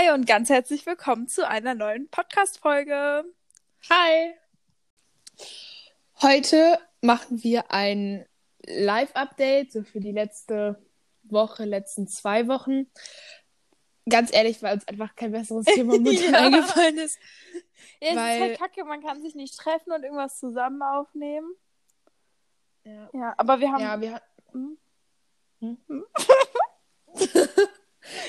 Hi und ganz herzlich willkommen zu einer neuen Podcast-Folge. Hi! Heute machen wir ein Live-Update, so für die letzte Woche, letzten zwei Wochen. Ganz ehrlich, weil uns einfach kein besseres Thema momentan Ja. eingefallen ist. Ja, es Weil- ist halt kacke, man kann sich nicht treffen und irgendwas zusammen aufnehmen. Ja, Ja, aber wir haben. ja wir, ha- Hm?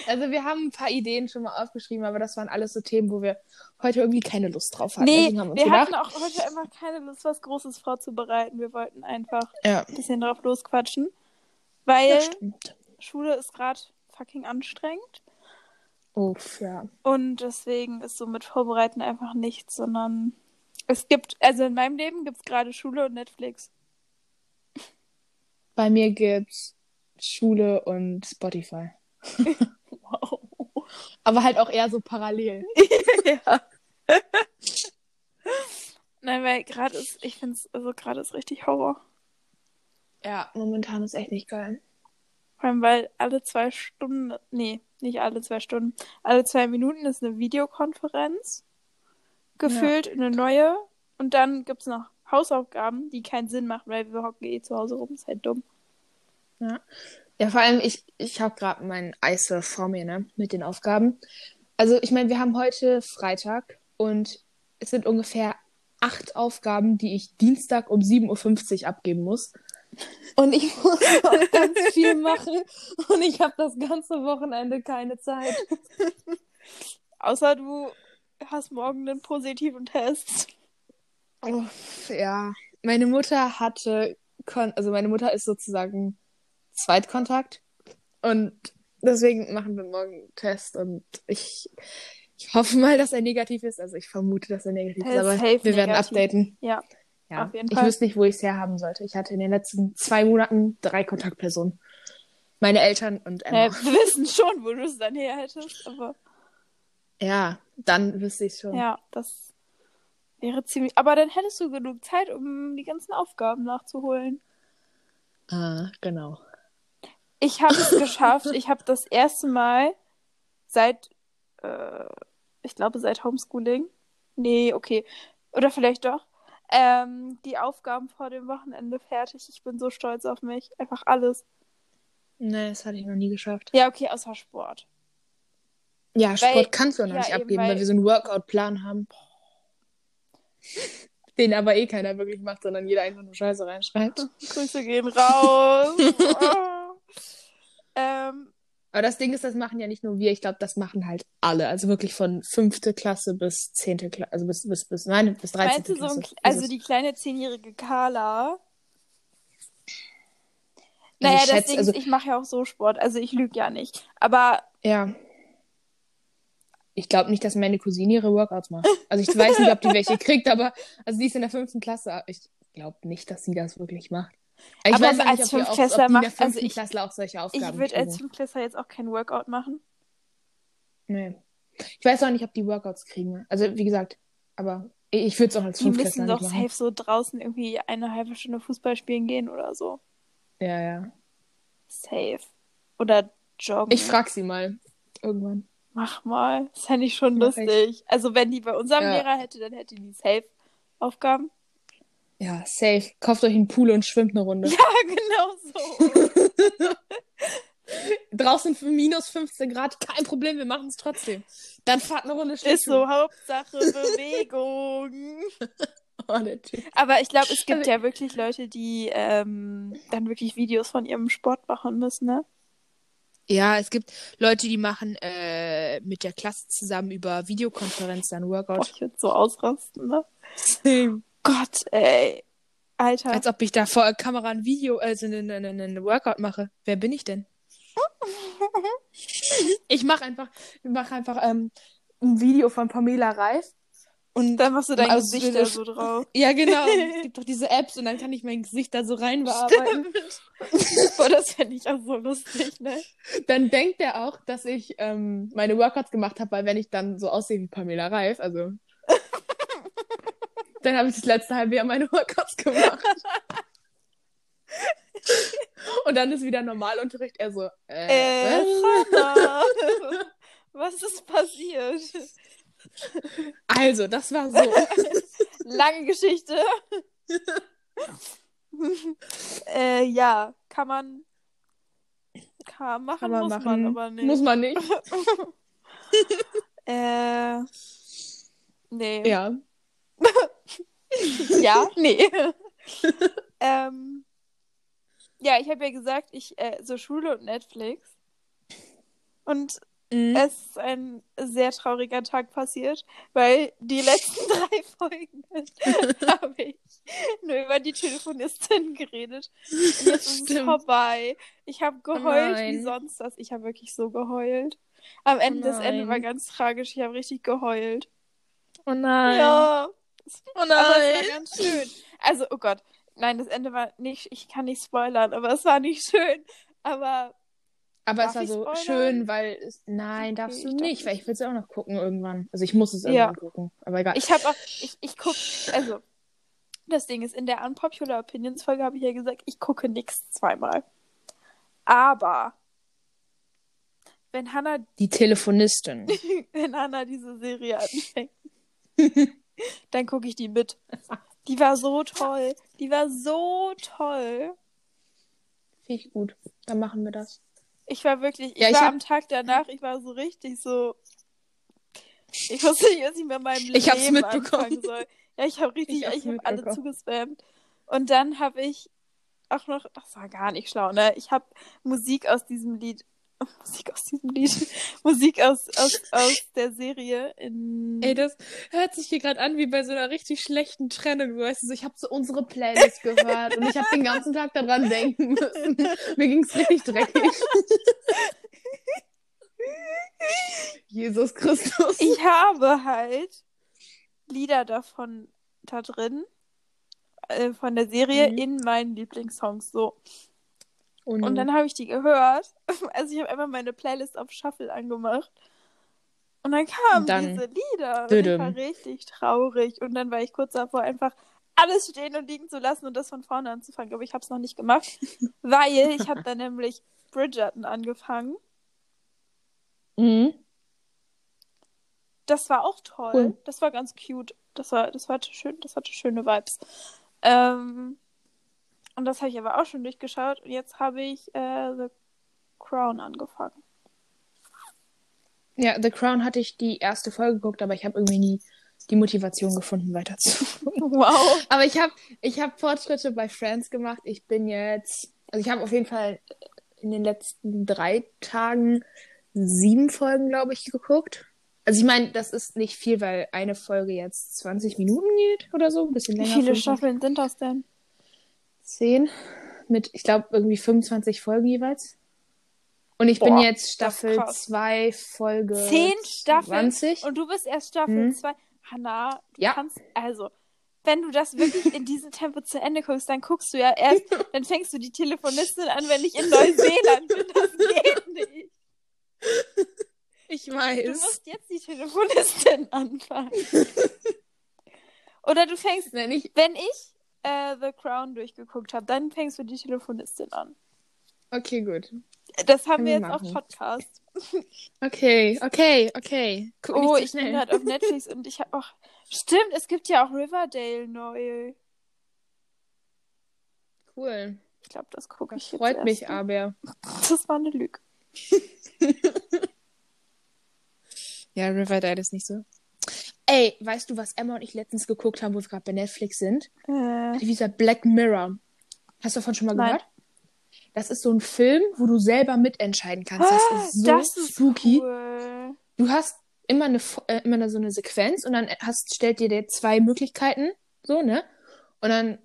also wir haben ein paar Ideen schon mal aufgeschrieben, aber das waren alles so Themen, wo wir heute irgendwie keine Lust drauf hatten. Nee, haben wir gedacht, hatten auch heute einfach keine Lust, was Großes vorzubereiten. Wir wollten einfach ja, ein bisschen drauf losquatschen. Weil. Schule ist gerade fucking anstrengend. Uff, ja. Und deswegen ist so mit Vorbereiten einfach nichts, sondern es gibt, also in meinem Leben gibt es gerade Schule und Netflix. Bei mir gibt's Schule und Spotify. Wow. Aber halt auch eher so parallel. ja. Nein, weil gerade ist, ich finde es, also gerade ist richtig Horror. Ja, momentan ist echt nicht geil. Vor allem, weil alle zwei Stunden, nee, nicht alle zwei Stunden, alle zwei Minuten ist eine Videokonferenz. Gefühlt eine neue. Und dann gibt es noch Hausaufgaben, die keinen Sinn machen, weil wir hocken eh zu Hause rum. Ist halt dumm. Ja, ja vor allem, ich, ich habe gerade mein Eissurf vor mir, ne, mit den Aufgaben. Also, ich meine, wir haben heute Freitag und es sind ungefähr acht Aufgaben, die ich Dienstag um 7.50 Uhr abgeben muss. Und ich muss noch ganz viel machen und ich habe das ganze Wochenende keine Zeit. Außer du hast morgen einen positiven Test. Oh, ja, meine Mutter hatte, also meine Mutter ist sozusagen Zweitkontakt und deswegen machen wir morgen einen Test und ich, ich hoffe mal, dass er negativ ist. Also ich vermute, dass er negativ ist, aber wir werden negativ. updaten. Ja. Ja, Auf jeden ich Fall. wüsste nicht, wo ich es herhaben sollte. Ich hatte in den letzten zwei Monaten drei Kontaktpersonen. Meine Eltern und Emma. Äh, wir wissen schon, wo du es dann her hättest, aber Ja, dann wüsste ich schon. ja, das wäre ziemlich. Aber dann hättest du genug Zeit, um die ganzen Aufgaben nachzuholen. Ah, genau. Ich habe es geschafft. Ich habe das erste Mal seit, äh, ich glaube, seit Homeschooling. Nee, okay. Oder vielleicht doch. Ähm, die Aufgaben vor dem Wochenende fertig. Ich bin so stolz auf mich. Einfach alles. Nee, das hatte ich noch nie geschafft. Ja, okay, außer Sport. Ja, Sport Weil- kannst du auch noch ja, nicht eben, abgeben, weil, weil- wir so einen Workout-Plan haben. Den aber eh keiner wirklich macht, sondern jeder einfach nur Scheiße reinschreibt. Grüße gehen raus. Ähm, Aber das Ding ist, das machen ja nicht nur wir, ich glaube, das machen halt alle. Also wirklich von fünfte Klasse bis zehnte Klasse, also bis, bis, bis, nein, bis 13. meinst du so Klasse. ein, also die kleine zehnjährige Carla? Ja, Naja, ich das schätze, Ding also- ist, ich mache ja auch so Sport, also ich lüge ja nicht. Aber Ja. Ich glaube nicht, dass meine Cousine ihre Workouts macht. Also ich weiß nicht, ob die welche kriegt, aber also die ist in der fünften Klasse. Ich glaube nicht, dass sie das wirklich macht. Ich Aber weiß als nicht, die Fünftklässler macht- also ich- Klasse auch solche ich Aufgaben würde als. Fünftklässler jetzt auch kein Workout machen. Nee. Ich weiß auch nicht, ob die Workouts kriegen. Also, wie gesagt, aber ich würde es auch als Die müssen doch safe so draußen irgendwie eine halbe Stunde Fußball spielen gehen oder so. Ja, ja. Safe. Oder joggen. Ich frag sie mal. Irgendwann. Mach mal. Das fände ich schon Mach ich. lustig. Also wenn die bei unserem Ja. Lehrer hätte, dann hätte die safe Aufgaben. Ja, safe. Kauft euch einen Pool und schwimmt eine Runde. Ja, genau so. Draußen für minus 15 Grad, kein Problem, wir machen es trotzdem. Dann fahrt eine Runde Ist Schlittschuh. so, Hauptsache Bewegung. Oh. Aber ich glaube, es gibt ja wirklich Leute, die ähm, dann wirklich Videos von ihrem Sport machen müssen, ne? Ja, es gibt Leute, die machen äh, mit der Klasse zusammen über Videokonferenz dann Boah, Workout. ich würde so ausrasten, ne? Gott, ey. Alter. Als ob ich da vor der Kamera ein Video, also einen ein, ein, ein Workout mache. Wer bin ich denn? Ich mache einfach, ich mache einfach ähm, ein Video von Pamela Reif. Und Dann machst du dein Also, Gesicht da so drauf. ja, genau. es gibt doch diese Apps und dann kann ich mein Gesicht da so rein bearbeiten. Boah, das fände ich auch so lustig, ne? Dann denkt er auch, dass ich ähm, meine Workouts gemacht habe, weil wenn ich dann so aussehe wie Pamela Reif, also dann habe ich das letzte halbe Jahr meine Workouts gemacht. Und dann ist wieder Normalunterricht. Er so, äh, Äh, was? Was ist passiert? Also, das war so. Lange Geschichte. äh, ja, kann man. Kann machen, Kann man muss machen. man aber nicht. Muss man nicht. Äh. Nee. Ja. Ja, nee. ähm, ja, ich habe ja gesagt, ich äh, so Schule und Netflix. Und Mhm. es ist ein sehr trauriger Tag passiert, weil die letzten drei Folgen habe ich nur über die Telefonistin geredet. Und jetzt ist es Stimmt. vorbei. Ich habe geheult wie nein. sonst was. Ich habe wirklich so geheult. Am Ende, das Ende war ganz tragisch. Ich habe richtig geheult. Oh nein. Ja. Oh Aber es war nein. ganz schön. Also, oh Gott. Nein, das Ende war nicht, ich kann nicht spoilern, aber es war nicht schön. Aber Aber es war so spoilern? schön, weil es. Nein, darfst Okay, du ich darf nicht, weil ich will es auch noch gucken irgendwann. Also ich muss es Ja. irgendwann gucken. Aber egal. ich habe auch, ich, ich gucke, also, das Ding ist, in der Unpopular Opinions Folge habe ich ja gesagt, ich gucke nichts zweimal. Aber, wenn Hannah, Die Telefonistin. wenn Hannah diese Serie anfängt, dann gucke ich die mit. Die war so toll. Die war so toll. Finde ich gut. Dann machen wir das. Ich war wirklich, ich Ja, ich war hab- am Tag danach, ich war so richtig so. Ich wusste nicht, was ich mit meinem Leben Ich hab's mitbekommen. anfangen soll. Ja, ich habe richtig, Ich ich, habe alle zugespammt. Und dann habe ich auch noch, das war gar nicht schlau, ne? Ich habe Musik aus diesem Lied, Musik aus diesem Lied, Musik aus, aus, aus der Serie in. Ey, das hört sich hier gerade an wie bei so einer richtig schlechten Trennung. Weißt du, so, ich habe so unsere Playlist gehört und ich habe den ganzen Tag daran denken müssen. Mir ging's richtig dreckig. Jesus Christus. ich habe halt Lieder davon da drin, äh, von der Serie Mhm. in meinen Lieblingssongs so. Und no. dann habe ich die gehört. Also ich habe einfach meine Playlist auf Shuffle angemacht. Und dann kamen Dann diese Lieder. Und ich war richtig traurig. Und dann war ich kurz davor, einfach alles stehen und liegen zu lassen und das von vorne anzufangen. Aber ich habe es noch nicht gemacht, weil ich habe dann nämlich Bridgerton angefangen. Mhm. Das war auch toll. Cool. Das war ganz cute. Das war, das war schön, das hatte schöne Vibes. Ähm, und das habe ich aber auch schon durchgeschaut. Und jetzt habe ich äh, The Crown angefangen. Ja, The Crown hatte ich die erste Folge geguckt, aber ich habe irgendwie nie die Motivation gefunden, weiter zu gucken. Wow. Aber ich habe ich hab Fortschritte bei Friends gemacht. Ich bin jetzt, also ich habe auf jeden Fall in den letzten drei Tagen sieben Folgen, glaube ich, geguckt. Also ich meine, das ist nicht viel, weil eine Folge jetzt 20 Minuten geht oder so, ein bisschen Wie länger. viele 25, Staffeln sind das denn? Zehn mit, ich glaube, irgendwie 25 Folgen jeweils. Und ich bin Boah, jetzt das ist Staffel krass. 2, Folge Zehn Staffeln 20. und du bist erst Staffel Mhm. 2. Hanna, du Ja. kannst, also, wenn du das wirklich in diesem Tempo zu Ende guckst, dann guckst du ja erst, dann fängst du die Telefonistin an, wenn ich in Neuseeland bin. Das geht nicht. Ich Du weiß. musst jetzt die Telefonistin anfangen. Oder du fängst, Nein, ich, wenn ich äh, The Crown durchgeguckt habe, dann fängst du die Telefonistin an. okay, gut. Das haben Können wir jetzt auf machen. Podcast. Okay, okay, okay. Guck Oh, ich bin gerade auf Netflix und ich habe auch. Stimmt, es gibt ja auch Riverdale neu. Cool. Ich glaube, das gucke ich jetzt freut erst. mich aber. Das war eine Lüge. Ja, Riverdale ist nicht so. Ey, weißt du, was Emma und ich letztens geguckt haben, wo wir gerade bei Netflix sind? Äh, Dieser Black Mirror. Hast du davon schon mal Nein. gehört? Das ist so ein Film, wo du selber mitentscheiden kannst. Das ist so Ah, das ist spooky. cool. Du hast immer eine äh, immer so eine Sequenz und dann hast stellt dir der zwei Möglichkeiten, so, ne? Und dann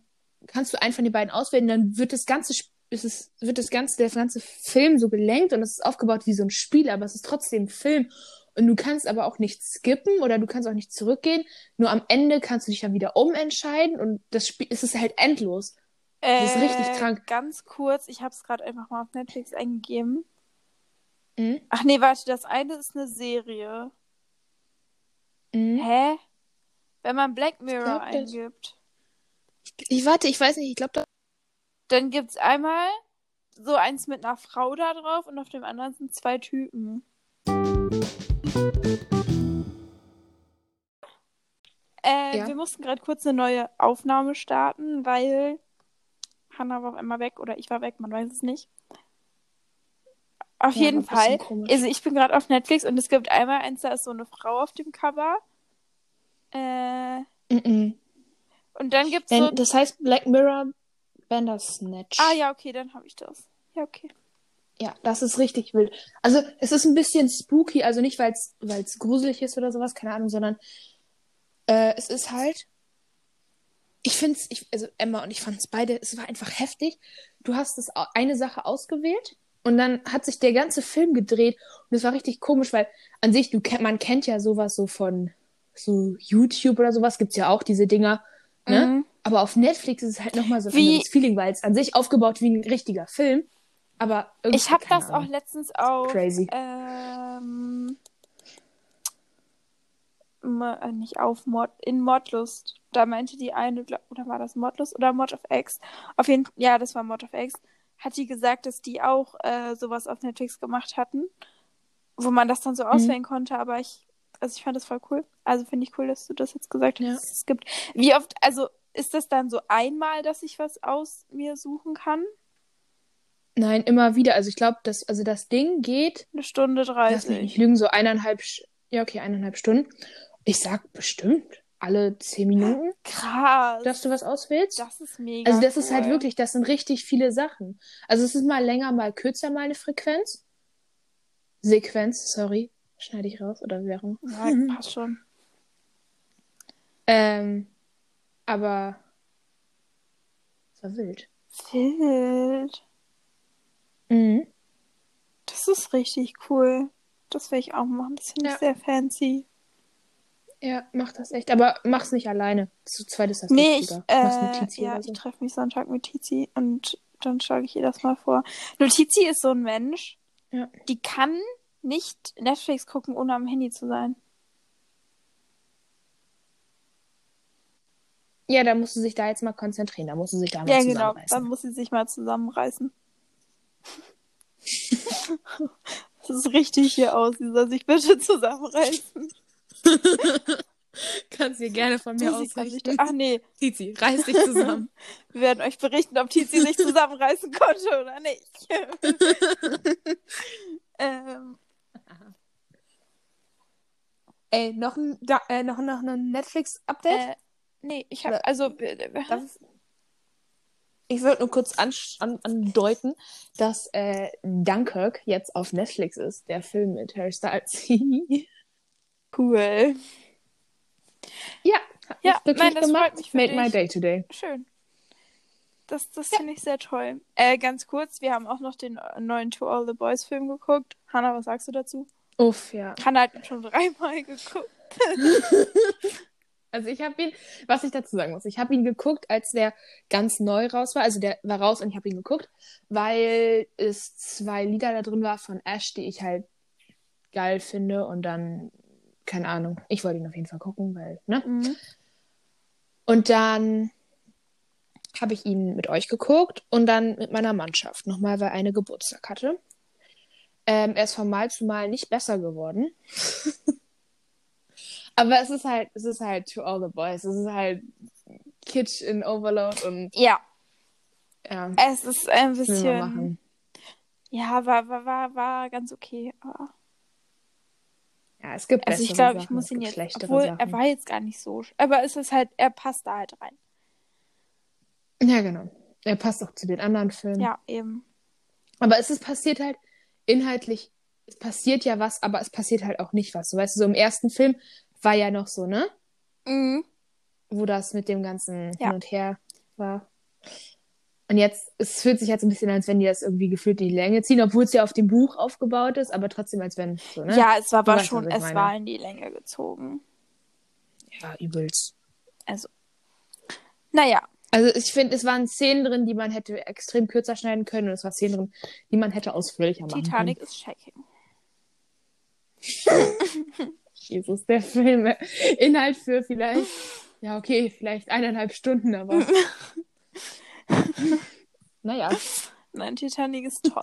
kannst du einen von den beiden auswählen, dann wird das ganze ist es wird das ganze der ganze Film so gelenkt und es ist aufgebaut wie so ein Spiel, aber es ist trotzdem ein Film und du kannst aber auch nicht skippen oder du kannst auch nicht zurückgehen, nur am Ende kannst du dich dann wieder umentscheiden und das Spiel es ist halt endlos. Das ist richtig Äh, krank. Ganz kurz, ich habe es gerade einfach mal auf Netflix eingegeben. Mhm. Ach nee, warte, das eine ist eine Serie. Mhm. Hä? Wenn man Black Mirror glaub, das- eingibt, Ich warte, ich weiß nicht, ich glaube da dann gibt's einmal so eins mit einer Frau da drauf und auf dem anderen sind zwei Typen. Äh, Ja. Wir mussten gerade kurz eine neue Aufnahme starten, weil Hannah war auf einmal weg oder ich war weg, man weiß es nicht. Auf Ja, jeden Fall. Also ich bin gerade auf Netflix und es gibt einmal eins, da ist so eine Frau auf dem Cover. Äh, Mhm. und dann gibt es so. Das heißt Black Mirror Bandersnatch. Ah ja, okay, dann habe ich das. Ja, okay. Ja, das ist richtig wild. Also es ist ein bisschen spooky, also nicht, weil es gruselig ist oder sowas, keine Ahnung, sondern äh, es ist halt. Ich finde es, ich, also Emma und ich fanden es beide, es war einfach heftig. Du hast das eine Sache ausgewählt und dann hat sich der ganze Film gedreht und es war richtig komisch, weil an sich, du kennt, man kennt ja sowas so von so YouTube oder sowas, gibt's ja auch diese Dinger, ne? Mhm. Aber auf Netflix ist es halt nochmal so ein anderes Feeling, weil es an sich aufgebaut wie ein richtiger Film. Aber irgendwie, Ich habe das auch Ahnung. letztens auf. Crazy. Ähm, äh, nicht auf Mod, in Mordlust. Da meinte die eine, oder war das Mordlust oder Mod of X? Auf jeden ja, das war Mod of X. Hat die gesagt, dass die auch äh, sowas auf Netflix gemacht hatten, wo man das dann Mhm. so auswählen konnte, aber ich, also ich fand das voll cool. Also finde ich cool, dass du das jetzt gesagt hast, Ja. dass es gibt. Wie oft, also ist das dann so einmal, dass ich was aus mir suchen kann? Nein, immer wieder. Also ich glaube, das, also das Ding geht, Eine Stunde lass mich nicht 30. lügen, so eineinhalb, ja okay, eineinhalb Stunden. Ich sag bestimmt alle zehn Minuten, Krass. dass du was auswählst. Das ist mega. also das ist halt cool. wirklich, das sind richtig viele Sachen. Also es ist mal länger, mal kürzer, mal eine Frequenz. Sequenz, sorry. Schneide ich raus oder Währung. Ja, passt schon. Ähm, aber es war wild. Wild. Mhm. Das ist richtig cool. Das will ich auch machen. Das finde ich Ja. sehr fancy. Ja, mach das echt. Aber mach's nicht alleine. Zu zweit ist das Nee, ich. Mach's mit äh, ja, so. ich treffe mich Sonntag mit Tizi und dann schlage ich ihr das mal vor. Nur Tizi ist so ein Mensch, Ja. die kann nicht Netflix gucken, ohne am Handy zu sein. Ja, da musst du sich da jetzt mal konzentrieren. Da musst du sich da mal Ja, genau. zusammenreißen. Dann muss sie sich mal zusammenreißen. Das ist richtig hier aus. Sie soll sich bitte zusammenreißen. Kannst dir gerne von mir ausrichten. Ach nee, Tizi, reiß dich zusammen. wir werden euch berichten, ob Tizi sich zusammenreißen konnte oder nicht. ähm, Ey, noch ein, da, äh, noch, noch ein Netflix-Update? äh, nee, ich habe also äh, Das ich würde nur kurz an, an, andeuten, dass äh, Dunkirk jetzt auf Netflix ist, der Film mit Harry Styles. cool. ja, Ja, mich nein, das freut gemacht. mich für Made my dich. day today. Schön. Das, das finde ich sehr toll. Äh, ganz kurz, wir haben auch noch den äh, neuen To All the Boys Film geguckt. Hanna, was sagst du dazu? Uff, ja. Hanna hat ihn schon dreimal geguckt. Also ich habe ihn, was ich dazu sagen muss, ich habe ihn geguckt, als der ganz neu raus war. Also der war raus und ich habe ihn geguckt, weil es zwei Lieder da drin war von Ash, die ich halt geil finde und dann, keine Ahnung, ich wollte ihn auf jeden Fall gucken, weil, ne? Mhm. Und dann habe ich ihn mit euch geguckt und dann mit meiner Mannschaft. Nochmal, weil eine Geburtstag hatte. Ähm, er ist von Mal zu Mal nicht besser geworden. Aber es ist halt, es ist halt to all the boys. Es ist halt Kitsch in Overload und Ja, ja, es ist ein bisschen. Ja, war, war, war, war ganz okay. Aber... Ja, es gibt Also ich glaube, ich muss ihn jetzt. schlechtere Obwohl, Sachen. er war jetzt gar nicht so. Aber es ist halt, er passt da halt rein. Ja, genau. Er passt auch zu den anderen Filmen. Ja, eben. Aber es ist passiert halt inhaltlich, es passiert ja was, aber es passiert halt auch nicht was. So, weißt du, so im ersten Film war ja noch so, ne? Mhm. Wo das mit dem ganzen Ja. Hin und Her war. Und jetzt, es fühlt sich halt so ein bisschen als wenn die das irgendwie gefühlt in die Länge ziehen, obwohl es ja auf dem Buch aufgebaut ist, aber trotzdem als wenn, so, ne? Ja, es war aber schon, was es meine. war in die Länge gezogen. Ja, übelst. Also. Naja, Also ich finde, es waren Szenen drin, die man hätte extrem kürzer schneiden können und es waren Szenen drin, die man hätte ausführlicher machen Titanic ist shaking. Jesus, der Film. Inhalt für vielleicht, ja okay, vielleicht eineinhalb Stunden, aber naja, Nein, Titanic ist toll.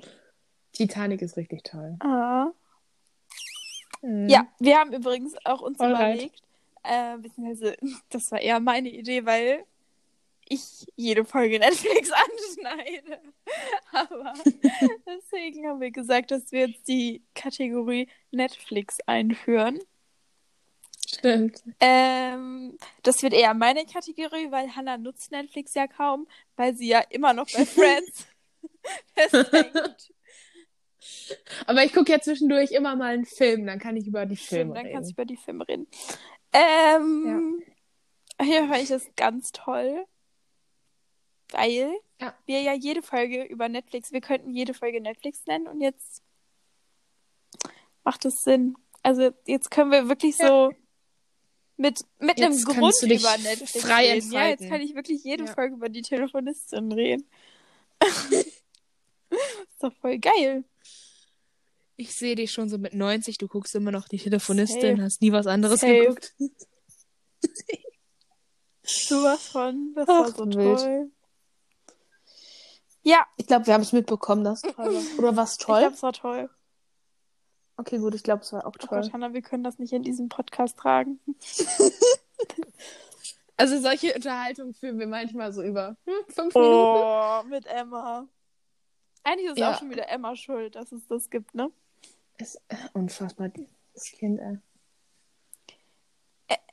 Titanic ist richtig toll. ah. Hm. Ja, wir haben übrigens auch uns Alright. überlegt, äh, beziehungsweise das war eher meine Idee, weil ich jede Folge Netflix anschneide. Aber deswegen haben wir gesagt, dass wir jetzt die Kategorie Netflix einführen. Stimmt. Ähm, das wird eher meine Kategorie, weil Hannah nutzt Netflix ja kaum, weil sie ja immer noch bei Friends festhängt. Aber ich gucke ja zwischendurch immer mal einen Film, dann kann ich über die Stimmt, Filme dann kannst du reden. über die Filme reden. Ähm, Hier fand ich das ganz toll, weil Ja. wir ja jede Folge über Netflix, wir könnten jede Folge Netflix nennen und jetzt macht es Sinn. Also jetzt können wir wirklich Ja. so mit, mit einem Grund du dich über Netflix frei reden. Ja, jetzt entfalten. kann ich wirklich jede Ja. Folge über die Telefonistin reden. ist doch voll geil. Ich sehe dich schon so mit 90, du guckst immer noch die Telefonistin, Safe. hast nie was anderes Safe. geguckt. Sowas von, das Ach, war so wild. Ja, Ich glaube, wir haben es mitbekommen, dass es toll war. Oder was ich toll? glaube, es war toll. Okay, gut, ich glaube, es war auch Oh toll. Gott, Hannah, wir können das nicht in diesem Podcast tragen. Also solche Unterhaltungen führen wir manchmal so über hm, fünf Minuten. Oh, mit Emma. Eigentlich ist Ja. auch schon wieder Emma schuld, dass es das gibt, ne? Ist äh, unfassbar, das Kind, ey.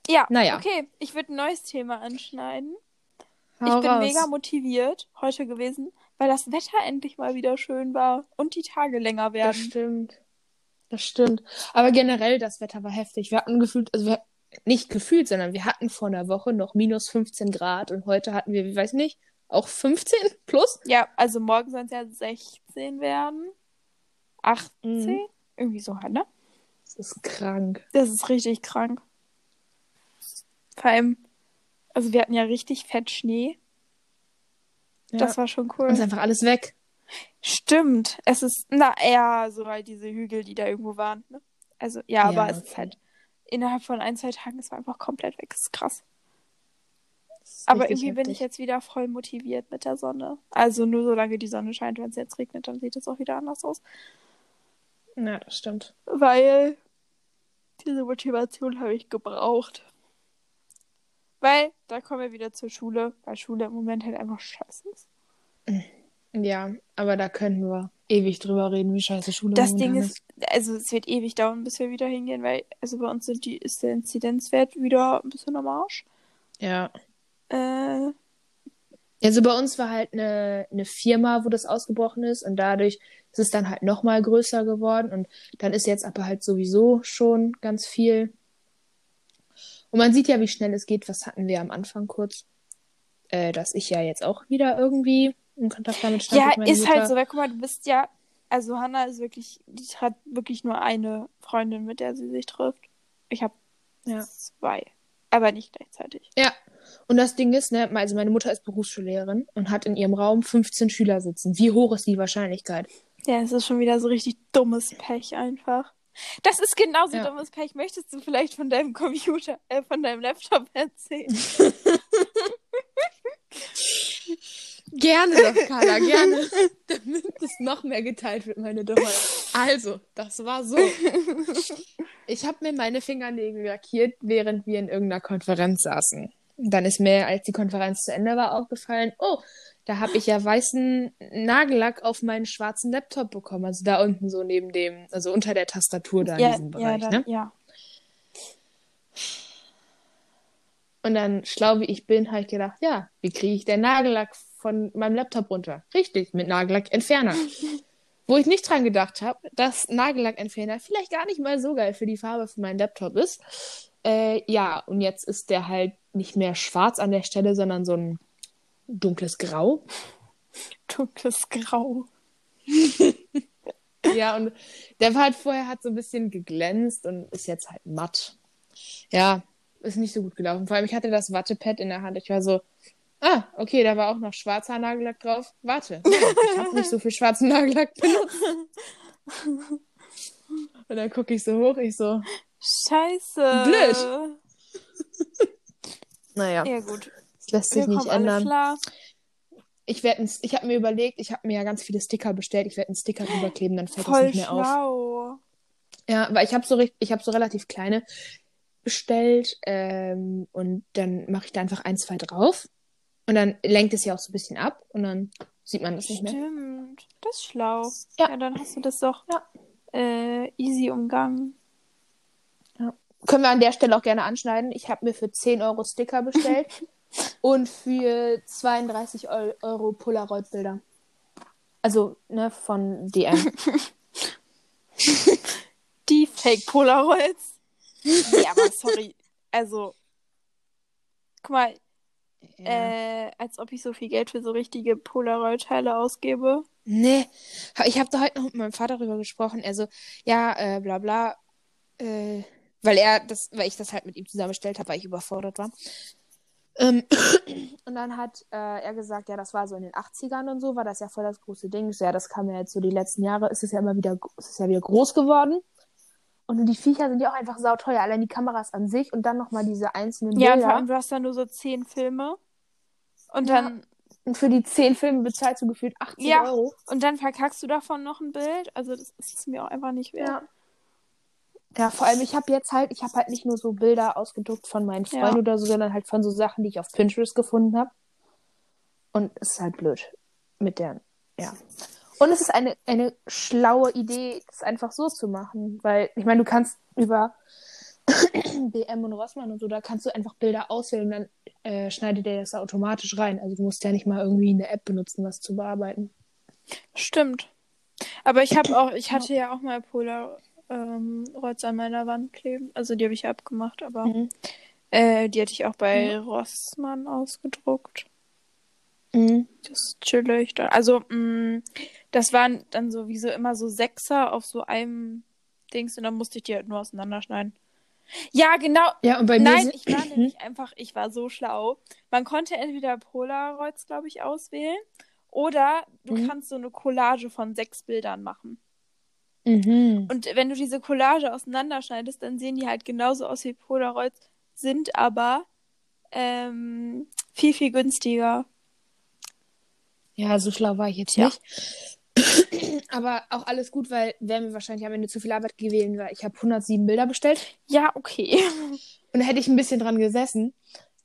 Ja, Naja. okay. Ich würde ein neues Thema anschneiden. Hau ich bin raus. mega motiviert heute gewesen, weil das Wetter endlich mal wieder schön war und die Tage länger Das werden. stimmt. Das stimmt. Aber generell, das Wetter war heftig. Wir hatten gefühlt, also wir nicht gefühlt, sondern wir hatten vor einer Woche noch minus 15 Grad und heute hatten wir, ich weiß nicht, auch 15 plus. Ja, also morgen sollen es ja 16 werden. 18? Mhm. Irgendwie so halt, ne? Das ist krank. Das ist richtig krank. Vor allem, also wir hatten ja richtig fett Schnee. Ja. Das war schon Und cool. ist einfach alles weg. Stimmt. Es ist, na, eher so halt diese Hügel, die da irgendwo waren. Ne? Also, ja, aber Ja, es ist halt innerhalb von ein, zwei Tagen, es war einfach komplett weg. Das ist krass. Das ist Aber irgendwie bin ich heftig. jetzt wieder voll motiviert mit der Sonne. Also nur solange die Sonne scheint, wenn es jetzt regnet, dann sieht es auch wieder anders aus. Ja, das stimmt. Weil diese Motivation habe ich gebraucht. Weil da kommen wir wieder zur Schule, weil Schule im Moment halt einfach scheiße ist. Ja, aber da könnten wir ewig drüber reden, wie scheiße Schule Das Ding ist, also es wird ewig dauern, bis wir wieder hingehen, weil also bei uns sind die, ist der Inzidenzwert wieder ein bisschen am Arsch. Ja. Äh, Also bei uns war halt eine, eine Firma, wo das ausgebrochen ist und dadurch ist es dann halt nochmal größer geworden und dann ist jetzt aber halt sowieso schon ganz viel. Und man sieht ja, wie schnell es geht. Was hatten wir am Anfang kurz? Äh, dass ich ja jetzt auch wieder irgendwie in Kontakt damit stand. ja, ist Mutter. halt so, weil guck mal, du bist ja, also Hannah ist wirklich, die hat wirklich nur eine Freundin, mit der sie sich trifft. Ich habe Ja. zwei, aber nicht gleichzeitig. Ja. Und das Ding ist, ne, also meine Mutter ist Berufsschullehrerin und hat in ihrem Raum 15 Schüler sitzen. Wie hoch ist die Wahrscheinlichkeit? Ja, es ist schon wieder so richtig dummes Pech einfach. Das ist genauso Ja. dummes Pech. Möchtest du vielleicht von deinem Computer, äh, von deinem Laptop erzählen? Gerne doch, Carla, gerne. Damit es noch mehr geteilt wird, meine Dummheit. Also, das war so. Ich habe mir meine Fingernägel lackiert, während wir in irgendeiner Konferenz saßen. Dann ist mir, als die Konferenz zu Ende war, aufgefallen, oh, da habe ich ja weißen Nagellack auf meinen schwarzen Laptop bekommen. Also da unten so neben dem, also unter der Tastatur da in ja, diesem Bereich, ja, ne? dann, ja. Und dann, schlau wie ich bin, habe ich gedacht, ja, wie kriege ich den Nagellack von meinem Laptop runter? Richtig, mit Nagellackentferner. Wo ich nicht dran gedacht habe, dass Nagellackentferner vielleicht gar nicht mal so geil für die Farbe von meinem Laptop ist. Äh, ja, und jetzt ist der halt nicht mehr schwarz an der Stelle, sondern so ein dunkles Grau. Dunkles Grau. Ja, und der war halt vorher hat so ein bisschen geglänzt und ist jetzt halt matt. Ja, ist nicht so gut gelaufen. Vor allem, ich hatte das Wattepad in der Hand. Ich war so, ah, okay, da war auch noch schwarzer Nagellack drauf. Warte, ich habe nicht so viel schwarzen Nagellack benutzt. Und dann gucke ich so hoch, ich so, Scheiße. Blöd. Naja, Ja, gut. das lässt sich Wir nicht ändern. klar. Ich werde, ich habe mir überlegt, ich habe mir ja ganz viele Sticker bestellt. Ich werde einen Sticker drüber kleben, dann fällt das Voll nicht mehr auf. schlau. Ja, weil ich habe so, ich hab so relativ kleine bestellt ähm, und dann mache ich da einfach ein, zwei drauf. Und dann lenkt es ja auch so ein bisschen ab und dann sieht man das nicht mehr. Stimmt. Das ist schlau. Ja. Ja, dann hast du das doch Ja. äh, easy umgangen. Können wir an der Stelle auch gerne anschneiden. Ich habe mir für 10 Euro Sticker bestellt und für 32 Eu- Euro Polaroid-Bilder. Also, ne, von DM. Die Fake Polaroids. nee, aber sorry. Also, guck mal, äh, als ob ich so viel Geld für so richtige Polaroid-Teile ausgebe. Nee, ich habe da heute noch mit meinem Vater drüber gesprochen. Er so, ja, äh, bla bla. Äh, weil er das, weil ich das halt mit ihm zusammengestellt habe, weil ich überfordert war. Ähm, und dann hat äh, er gesagt, ja, das war so in den 80ern und so, war das ja voll das große Ding. Ich so, ja, das kam ja jetzt so die letzten Jahre, ist es ja immer wieder, ist es ja wieder groß geworden. Und die Viecher sind ja auch einfach sauteuer, allein die Kameras an sich und dann nochmal diese einzelnen Ja, und Bilder. vor allem, du hast dann nur so zehn Filme. Und Ja. dann, Und für die zehn Filme bezahlst du gefühlt 80 Ja. Euro. und dann verkackst du davon noch ein Bild. Also, das ist mir auch einfach nicht wert. Ja. Ja, vor allem, ich habe jetzt halt, ich habe halt nicht nur so Bilder ausgedruckt von meinen Ja. Freunden oder so, sondern halt von so Sachen, die ich auf Pinterest gefunden habe. Und es ist halt blöd mit der, ja. Und es ist eine, eine schlaue Idee, das einfach so zu machen, weil, ich meine, du kannst über DM und Rossmann und so, da kannst du einfach Bilder auswählen und dann äh, schneidet der das automatisch rein. Also du musst ja nicht mal irgendwie eine App benutzen, was zu bearbeiten. Stimmt. Aber ich habe auch, ich hatte ja auch mal Polaroids an meiner Wand kleben. Also die habe ich abgemacht, aber Mhm. äh, die hatte ich auch bei Rossmann ausgedruckt. Mhm. Das ist chillig. Da- Also, mh, das waren dann sowieso immer so Sechser auf so einem Dings und dann musste ich die halt nur auseinanderschneiden. Ja, genau. Ja, und bei mir Nein, ich war nämlich einfach, ich war so schlau. Man konnte entweder Polaroids, glaube ich, auswählen oder du Mhm. kannst so eine Collage von sechs Bildern machen. Mhm. Und wenn du diese Collage auseinanderschneidest, dann sehen die halt genauso aus wie Polaroids, sind aber ähm, viel, viel günstiger. Ja, so schlau war ich jetzt Ja. nicht. Aber auch alles gut, weil wäre mir wahrscheinlich am Ende zu viel Arbeit gewesen, weil ich habe 107 Bilder bestellt Ja, okay. und da hätte ich ein bisschen dran gesessen.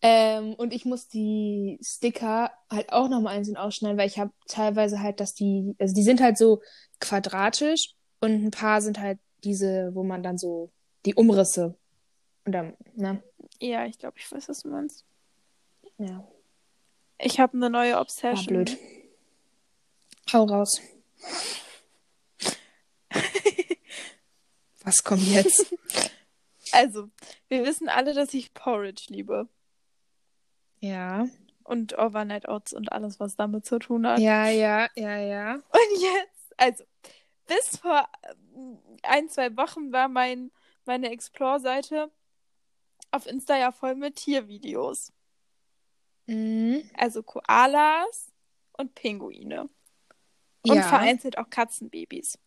Ähm, und ich muss die Sticker halt auch nochmal einzeln ausschneiden, weil ich habe teilweise halt, dass die, also die sind halt so quadratisch und ein paar sind halt diese, wo man dann so die Umrisse und dann, ne? Ja, ich glaube, ich weiß, was du meinst. Ja, Ich habe eine neue war Obsession. blöd. Hau raus. Was kommt jetzt? Also, wir wissen alle, dass ich Porridge liebe. Ja. Und Overnight Oats und alles, was damit zu tun hat. Ja, ja, ja, ja. Und jetzt, also, bis vor ähm, ein, zwei Wochen war mein, meine Explore-Seite auf Insta ja voll mit Tiervideos. Mhm. Also Koalas und Pinguine. Und Ja, vereinzelt auch Katzenbabys.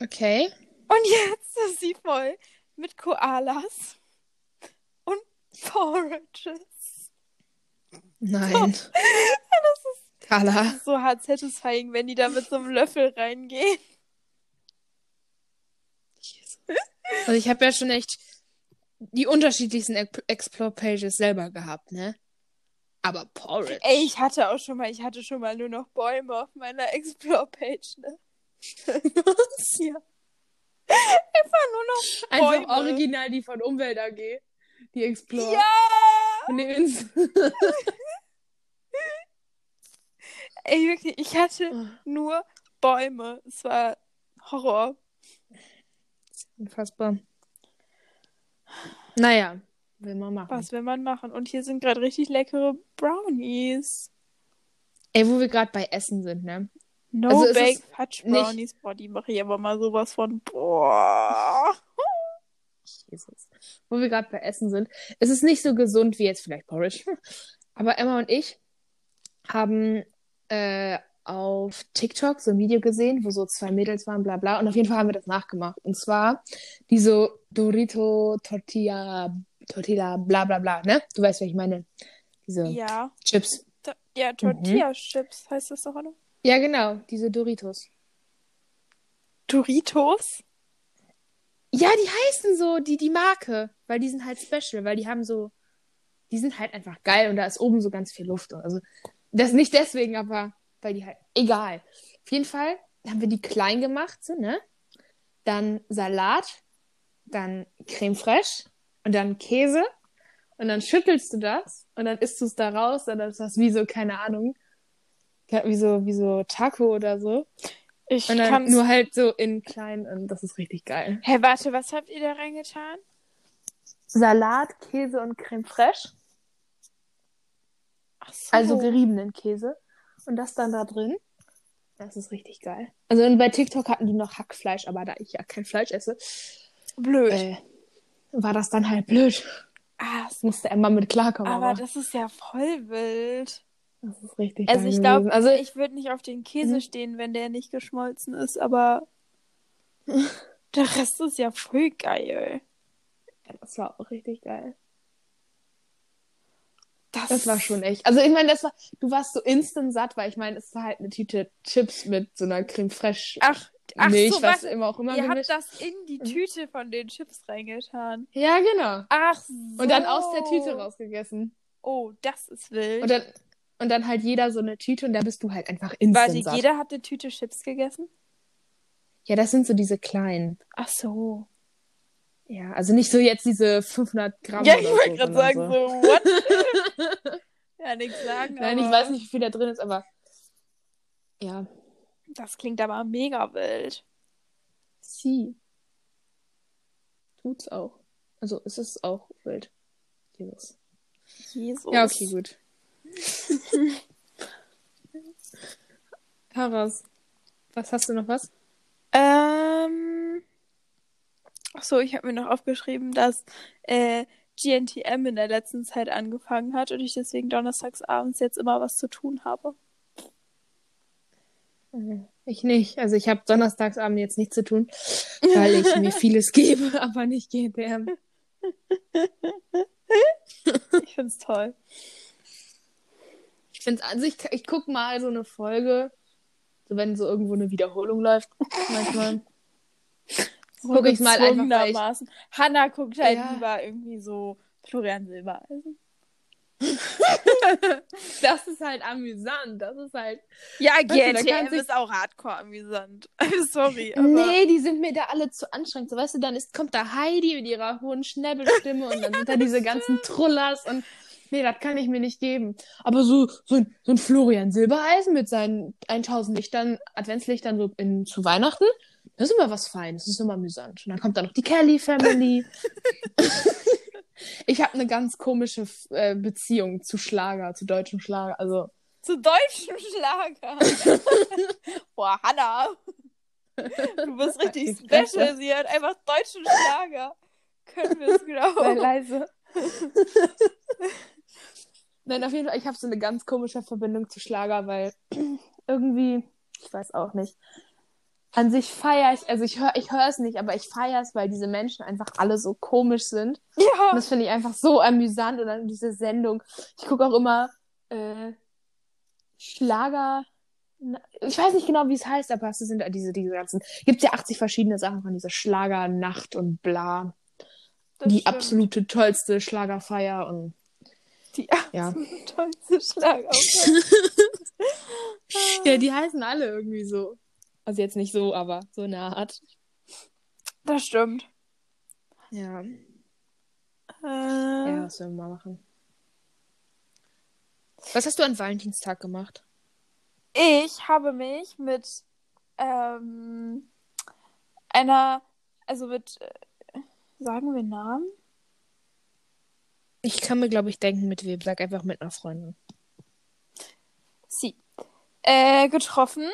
okay. Und jetzt ist sie voll mit Koalas und Porridges. Nein. Carla. So hart satisfying, wenn die da mit so einem Löffel reingehen. Also ich habe ja schon echt die unterschiedlichsten Ex- Explore-Pages selber gehabt, ne? Aber Porridge. Ey, ich hatte auch schon mal, ich hatte schon mal nur noch Bäume auf meiner Explore-Page, ne? ja. Einfach nur noch Einfach Bäume. original die von Umwelt AG. Die Explore. Ja! Von Ey, wirklich, ich hatte Oh. nur Bäume. Es war Horror. Unfassbar. Naja, will man machen. Was will man machen? Und hier sind gerade richtig leckere Brownies. Ey, wo wir gerade bei Essen sind, ne? No Also Bake Fudge nicht- Brownies. Boah, die mache ich aber mal sowas von. Boah. Jesus. Wo wir gerade bei Essen sind. Es ist nicht so gesund wie jetzt vielleicht Porridge. Aber Emma und ich haben äh, auf TikTok so ein Video gesehen, wo so zwei Mädels waren, bla bla. Und auf jeden Fall haben wir das nachgemacht. Und zwar diese Dorito Tortilla, Tortilla, bla bla bla, ne? Du weißt, was ich meine. Diese Ja. Chips. To ja, Tortilla-Chips heißt das doch, oder? Ja, genau, diese Doritos. Doritos? Ja, die heißen so, die, die Marke. Weil die sind halt special, weil die haben so. Die sind halt einfach geil und da ist oben so ganz viel Luft. Also, das nicht deswegen, aber weil die halt. Egal. Auf jeden Fall haben wir die klein gemacht, so, ne? Dann Salat, dann Creme fraiche und dann Käse. Und dann schüttelst du das und dann isst du es da raus und dann ist das wie so, keine Ahnung, wie so, wie so Taco oder so. Ich Und dann kann's- nur halt so in klein und das ist richtig geil. Hä, warte, was habt ihr da reingetan? Salat, Käse und Creme fraiche. So. Also geriebenen Käse. Und das dann da drin. Das ist richtig geil. Also und bei TikTok hatten die noch Hackfleisch, aber da ich ja kein Fleisch esse, blöd. äh, war das dann halt blöd. ah, Das musste Emma mit klarkommen. aber Aber, das ist ja voll wild. das ist richtig Also ich glaube. Also ich würde nicht auf den Käse Mhm. stehen, wenn der nicht geschmolzen ist, aber der Rest ist ja voll geil. das war auch richtig geil. Das, Das war schon echt. Also ich meine, das war, du warst so instant satt, weil ich meine, es war halt eine Tüte Chips mit so einer Creme fraiche Ach, ach Milch, so, was warte. immer auch immer Ihr gemischt. habt das in die Tüte von den Chips reingetan. Ja, genau. Ach so. Und dann aus der Tüte rausgegessen. Oh, das ist wild. Und dann, und dann halt jeder so eine Tüte und da bist du halt einfach instant Warte, satt. jeder hat eine Tüte Chips gegessen? Ja, das sind so diese kleinen. Ach so. Ja, also nicht so jetzt diese 500 Gramm Ja, ich so, wollte gerade sagen, so, what? ja, nichts sagen. Nein, aber ich weiß nicht, wie viel da drin ist, aber ja. Das klingt aber mega wild. Sie. Tut's auch. Also es ist auch wild. Jesus. Jesus. Ja, okay, gut. Karas, was hast du noch was? Ähm. Achso, ich habe mir noch aufgeschrieben, dass äh, GNTM in der letzten Zeit angefangen hat und ich deswegen donnerstags abends jetzt immer was zu tun habe. Ich nicht. Also ich habe donnerstagsabend jetzt nichts zu tun, weil ich mir vieles gebe, aber nicht GNTM. Ich find's toll. Ich finde also ich, ich guck mal so eine Folge, so wenn so irgendwo eine Wiederholung läuft, manchmal. Guck ich mal einfach, ich. Hannah guckt halt Ja. lieber irgendwie so Florian Silbereisen. das ist halt amüsant. Das ist halt. Ja, du, GNTM sich- ist auch hardcore amüsant. Sorry, aber... Nee, die sind mir da alle zu anstrengend. So, weißt du, dann ist, kommt da Heidi mit ihrer hohen Schnäbelstimme und dann sind da diese ganzen Trullers und nee, das kann ich mir nicht geben. Aber so, so, ein, so ein Florian Silbereisen mit seinen 1000 Lichtern, Adventslichtern so in, zu Weihnachten, das ist immer was Feines, das ist immer amüsant. Und dann kommt da noch die Kelly Family. ich habe eine ganz komische äh, Beziehung zu Schlager, zu deutschem Schlager. Also, Zu deutschen Schlager. Boah, Hannah. Du bist richtig special. Sie hat einfach deutschen Schlager. Können wir es sei glauben? leise. Nein, auf jeden Fall, ich habe so eine ganz komische Verbindung zu Schlager, weil irgendwie, ich weiß auch nicht. An sich feiere ich, also ich höre ich höre es nicht, aber ich feiere es, weil diese Menschen einfach alle so komisch sind. Und Ja. das finde ich einfach so amüsant und dann diese Sendung. Ich gucke auch immer äh, Schlager. Ich weiß nicht genau, wie es heißt, aber es sind diese, diese ganzen. Gibt ja 80 verschiedene Sachen von dieser Schlagernacht und bla. das die stimmt. absolute tollste Schlagerfeier und Die Ja. absolut tollste Schlager. ja, die heißen alle irgendwie so. Also jetzt nicht so, aber so in der Art. Das stimmt. Ja. Äh, Ja, was wir mal machen? Was hast du an Valentinstag gemacht? Ich habe mich mit ähm, einer, also mit, äh, sagen wir Namen? Ich kann mir, glaube ich, denken, mit wem. Sag einfach mit einer Freundin. Sie. Äh, getroffen.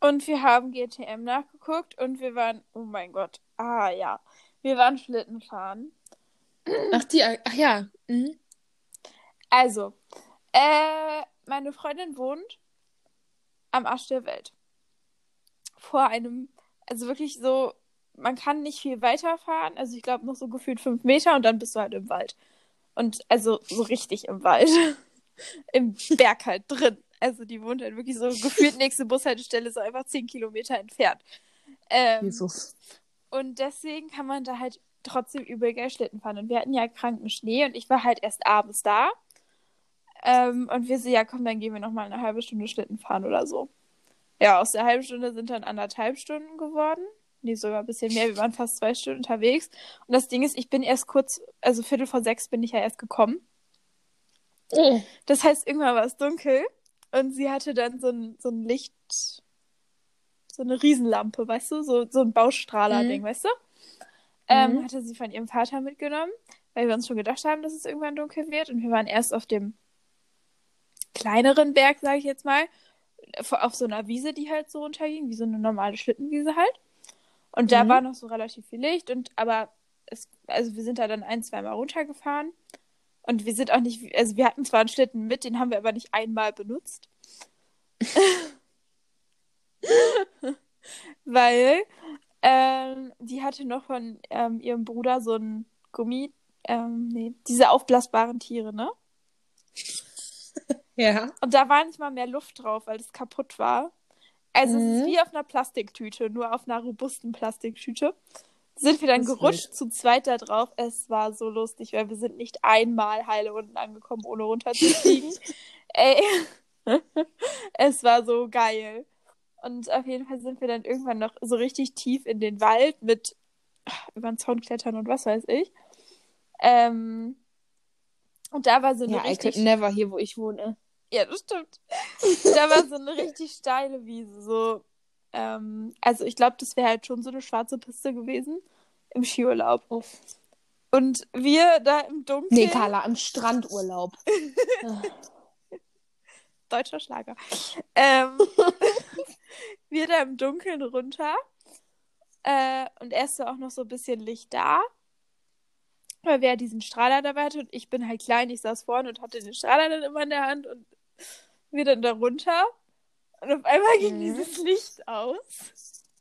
Und wir haben GTM nachgeguckt und wir waren, oh mein Gott, ah ja, wir waren Schlitten fahren. Ach, die, ach ja. Mhm. Also, äh, meine Freundin wohnt am Arsch der Welt. Vor einem, also wirklich so, man kann nicht viel weiterfahren. Also ich glaube noch so gefühlt fünf Meter und dann bist du halt im Wald. Und also so richtig im Wald. Im Berg halt drin. Also die wohnt halt wirklich so gefühlt nächste Bushaltestelle so einfach zehn Kilometer entfernt. Ähm, Jesus. Und deswegen kann man da halt trotzdem übel geil Schlitten fahren. Und wir hatten ja kranken Schnee und ich war halt erst abends da. Ähm, und wir so, ja komm, dann gehen wir nochmal eine halbe Stunde Schlitten fahren oder so. Ja, aus der halben Stunde sind dann anderthalb Stunden geworden. Nee, sogar ein bisschen mehr. Wir waren fast zwei Stunden unterwegs. Und das Ding ist, ich bin erst kurz, also Viertel vor sechs bin ich ja erst gekommen. Oh. Das heißt, irgendwann war es dunkel und sie hatte dann so ein, so ein Licht, so eine Riesenlampe, weißt du? So, so ein Baustrahler-Ding, weißt du? Ähm, Mhm. hatte sie von ihrem Vater mitgenommen, weil wir uns schon gedacht haben, dass es irgendwann dunkel wird. Und wir waren erst auf dem kleineren Berg, sage ich jetzt mal, auf so einer Wiese, die halt so runterging, wie so eine normale Schlittenwiese halt. Und da Mhm. war noch so relativ viel Licht und aber es, also wir sind da dann ein, zweimal runtergefahren. Und wir sind auch nicht, also wir hatten zwar einen Schlitten mit, den haben wir aber nicht einmal benutzt. Weil ähm, die hatte noch von ähm, ihrem Bruder so ein Gummi, ähm, nee, diese aufblasbaren Tiere, ne? Ja. Und da war nicht mal mehr Luft drauf, weil es kaputt war. Also es Mhm. ist wie auf einer Plastiktüte, nur auf einer robusten Plastiktüte. Sind wir dann Das gerutscht zu zweit da drauf. Es war so lustig, weil wir sind nicht einmal heile unten angekommen, ohne runterzufliegen. Ey, es war so geil. Und auf jeden Fall sind wir dann irgendwann noch so richtig tief in den Wald mit ach, über den Zaun klettern und was weiß ich. Ähm, und da war so eine Ja, richtig never hier, wo ich wohne. ja, das stimmt. da war so eine richtig steile Wiese. So, ähm, also ich glaube, das wäre halt schon so eine schwarze Piste gewesen im Skiurlaub. Uff. Und wir da im Dunkeln. Nee, Carla, im Strandurlaub. Deutscher Schlager. Ähm, wir da im Dunkeln runter. Äh, und erst war auch noch so ein bisschen Licht da. Weil wer diesen Strahler dabei hatte und ich bin halt klein, ich saß vorne und hatte den Strahler dann immer in der Hand und wir dann da runter. Und auf einmal ging Mhm. dieses Licht aus.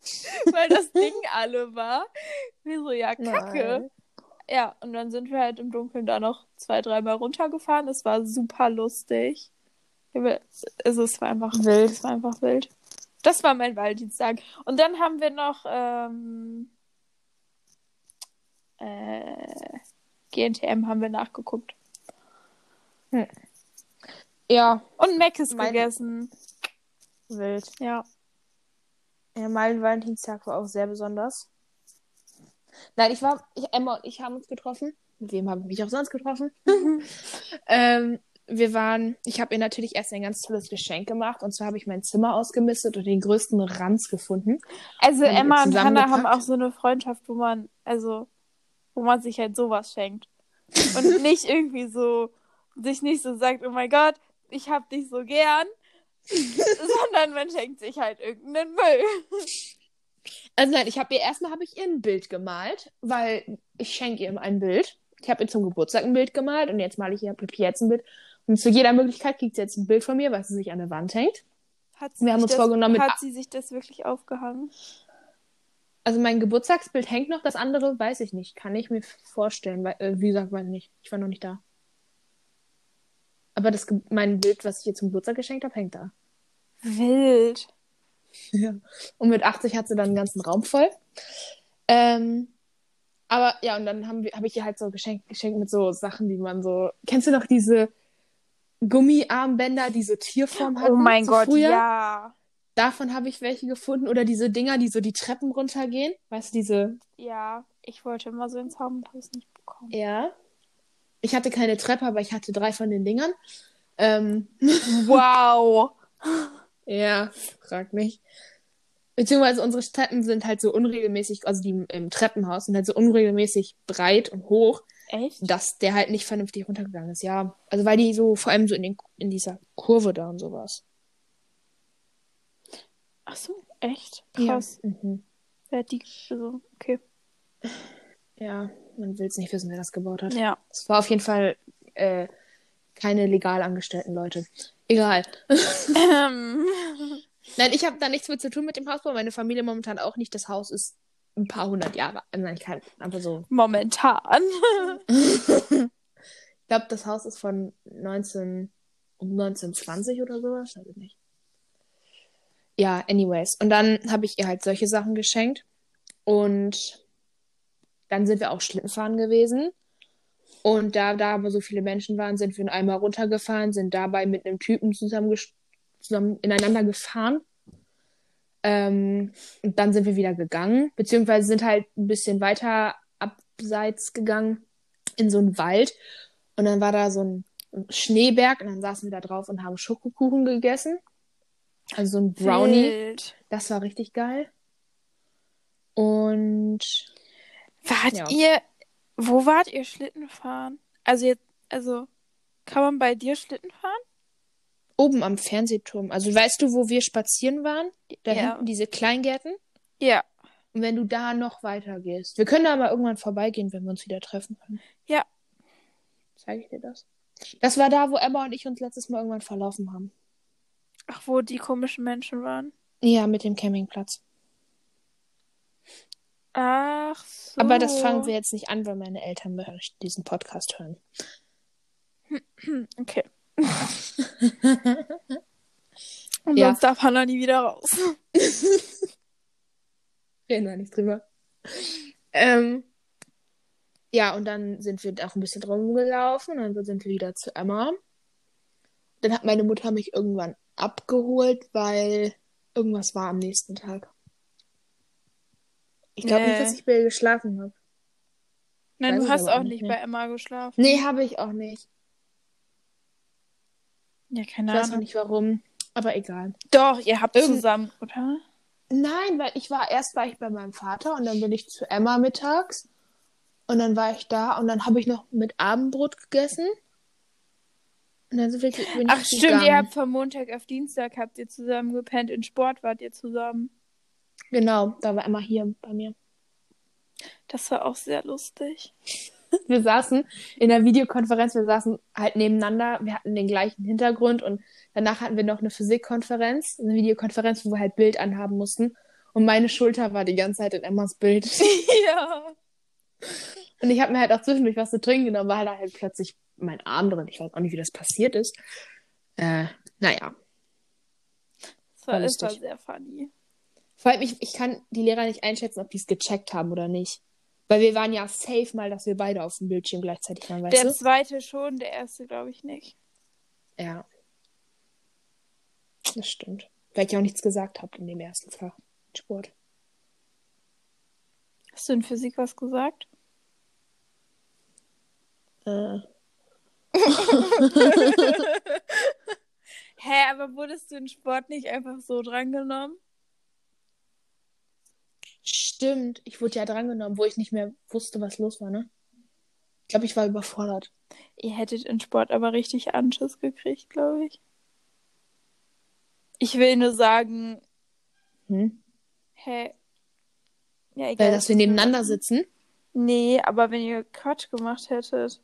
weil das Ding alle war. Wir so, ja, kacke. Nein. Ja, und dann sind wir halt im Dunkeln da noch zwei, dreimal runtergefahren. Es war super lustig. Also es war einfach Wild. Es war einfach wild. Das war mein Valentinstag. Und dann haben wir noch ähm, äh, GNTM haben wir nachgeguckt. Ja, Und Mc's Mein- gegessen. Wild. Ja. Ja, mein Valentinstag war auch sehr besonders. Nein, ich war, ich, Emma und ich haben uns getroffen. Mit wem habe ich mich auch sonst getroffen? ähm, wir waren, ich habe ihr natürlich erst ein ganz tolles Geschenk gemacht. Und zwar habe ich mein Zimmer ausgemistet und den größten Ranz gefunden. Also Haben wir Emma und Hannah haben auch so eine Freundschaft, wo man, also, wo man sich halt sowas schenkt. Und nicht irgendwie so, sich nicht so sagt, oh mein Gott, ich hab dich so gern, sondern man schenkt sich halt irgendeinen Müll. Also nein, ich habe ihr erstmal habe ich ihr ein Bild gemalt, weil ich schenke ihr ein Bild. Ich habe ihr zum Geburtstag ein Bild gemalt und jetzt male ich ihr jetzt ein Bild. Und zu jeder Möglichkeit kriegt sie jetzt ein Bild von mir, was sie sich an der Wand hängt. Hat sie Wir haben sich uns das, vorgenommen, Hat sie sich das wirklich aufgehangen? Also mein Geburtstagsbild hängt noch, das andere weiß ich nicht. Kann ich mir vorstellen, weil, äh, wie gesagt, weiß ich nicht. Ich war noch nicht da. Aber das, mein Bild, was ich ihr zum Geburtstag geschenkt habe, hängt da. Wild. Ja. Und mit 80 hat sie dann einen ganzen Raum voll. Ähm, aber ja, und dann haben habe ich ihr halt so geschenkt, geschenkt mit so Sachen, die man so. Kennst du noch diese Gummiarmbänder, die so Tierform hatten? oh mein so Gott, früher? ja. Davon habe ich welche gefunden. Oder diese Dinger, die so die Treppen runtergehen. Weißt du, diese. Ja, ich wollte immer so ins Haus und habe es nicht bekommen. Ja. Ich hatte keine Treppe, aber ich hatte drei von den Dingern. Ähm, Wow. ja, frag mich. Beziehungsweise unsere Treppen sind halt so unregelmäßig, also die im Treppenhaus sind halt so unregelmäßig breit und hoch, Echt? dass der halt nicht vernünftig runtergegangen ist. Ja, also weil die so vor allem so in, den, in dieser Kurve da und sowas. Ach so, echt? Krass. Ja. Mhm. Hat die, also, okay. Ja, man will es nicht wissen, wer das gebaut hat. Ja. Es war auf jeden Fall äh, keine legal angestellten Leute. Egal. Ähm, Nein, ich habe da nichts mit zu tun mit dem Hausbau. Meine Familie momentan auch nicht. Das Haus ist ein paar hundert Jahre. Nein, ich kann einfach so. momentan. Ich glaube, das Haus ist von 19, um 1920 oder sowas. Weiß ich nicht. Ja, anyways. Und dann habe ich ihr halt solche Sachen geschenkt. Und dann sind wir auch Schlittenfahren gewesen. Und da, da aber so viele Menschen waren, sind wir einmal runtergefahren, sind dabei mit einem Typen zusammen, zusammen ineinander gefahren. Ähm, und dann sind wir wieder gegangen, beziehungsweise sind halt ein bisschen weiter abseits gegangen in so einen Wald. Und dann war da so ein Schneeberg und dann saßen wir da drauf und haben Schokokuchen gegessen. Also so ein Brownie. Wild. Das war richtig geil. Und Wart Ja. ihr, wo wart ihr Schlitten fahren? Also jetzt, also, kann man bei dir Schlitten fahren? oben am Fernsehturm, also weißt du, wo wir spazieren waren? Da Ja. hinten diese Kleingärten. Ja. Und wenn du da noch weiter gehst. Wir können da mal irgendwann vorbeigehen, wenn wir uns wieder treffen können. Ja. Zeige ich dir das. Das war da, wo Emma und ich uns letztes Mal irgendwann verlaufen haben. Ach, wo die komischen Menschen waren. Ja, mit dem Campingplatz. Ach so. Aber das fangen wir jetzt nicht an, weil meine Eltern diesen Podcast hören. Okay. Und Ja. sonst darf Hannah nie wieder raus. Reden wir nicht drüber. Ähm, ja, und dann sind wir auch ein bisschen rumgelaufen. Dann sind wir wieder zu Emma. Dann hat meine Mutter mich irgendwann abgeholt, weil irgendwas war am nächsten Tag. Ich glaube nicht, Nee. dass ich bei ihr geschlafen habe. Nein, Weiß du ich hast auch nicht nicht bei mehr. Emma geschlafen. Nee, habe ich auch nicht. Ja, Ich keine weiß noch Ahnung. nicht warum, aber egal. Doch, ihr habt Irgend- zusammen, oder? Nein, weil ich war erst war ich bei meinem Vater und dann bin ich zu Emma mittags und dann war ich da und dann habe ich noch mit Abendbrot gegessen. Und dann sind wir, bin Ach, ich stimmt, gegangen. ihr habt von Montag auf Dienstag habt ihr zusammen gepennt. In Sport wart ihr zusammen. Genau, da war Emma hier bei mir. Das war auch sehr lustig. Wir saßen in der Videokonferenz, wir saßen halt nebeneinander, wir hatten den gleichen Hintergrund und danach hatten wir noch eine Physikkonferenz, eine Videokonferenz, wo wir halt Bild anhaben mussten. Und meine Schulter war die ganze Zeit in Emmas Bild. ja. Und ich habe mir halt auch zwischendurch was zu trinken genommen, weil da halt plötzlich mein Arm drin. Ich weiß auch nicht, wie das passiert ist. Äh, naja. Das war, War war sehr funny. Vor allem, ich, ich kann die Lehrer nicht einschätzen, ob die es gecheckt haben oder nicht. Weil wir waren ja safe mal, dass wir beide auf dem Bildschirm gleichzeitig waren, weißt Der du? zweite schon, der erste glaube ich nicht. Ja. Das stimmt. Weil ich ja auch nichts gesagt habe in dem ersten Fach. Sport. Hast du in Physik was gesagt? Äh, Hä, aber wurdest du in Sport nicht einfach so drangenommen? Stimmt. Ich wurde ja drangenommen, wo ich nicht mehr wusste, was los war, ne? Ich glaube, ich war überfordert. Ihr hättet in Sport aber richtig Anschiss gekriegt, glaube ich. Ich will nur sagen, Hm? hä. Ja, egal. Weil, dass wir nebeneinander sitzen. Nee, aber wenn ihr Quatsch gemacht hättet.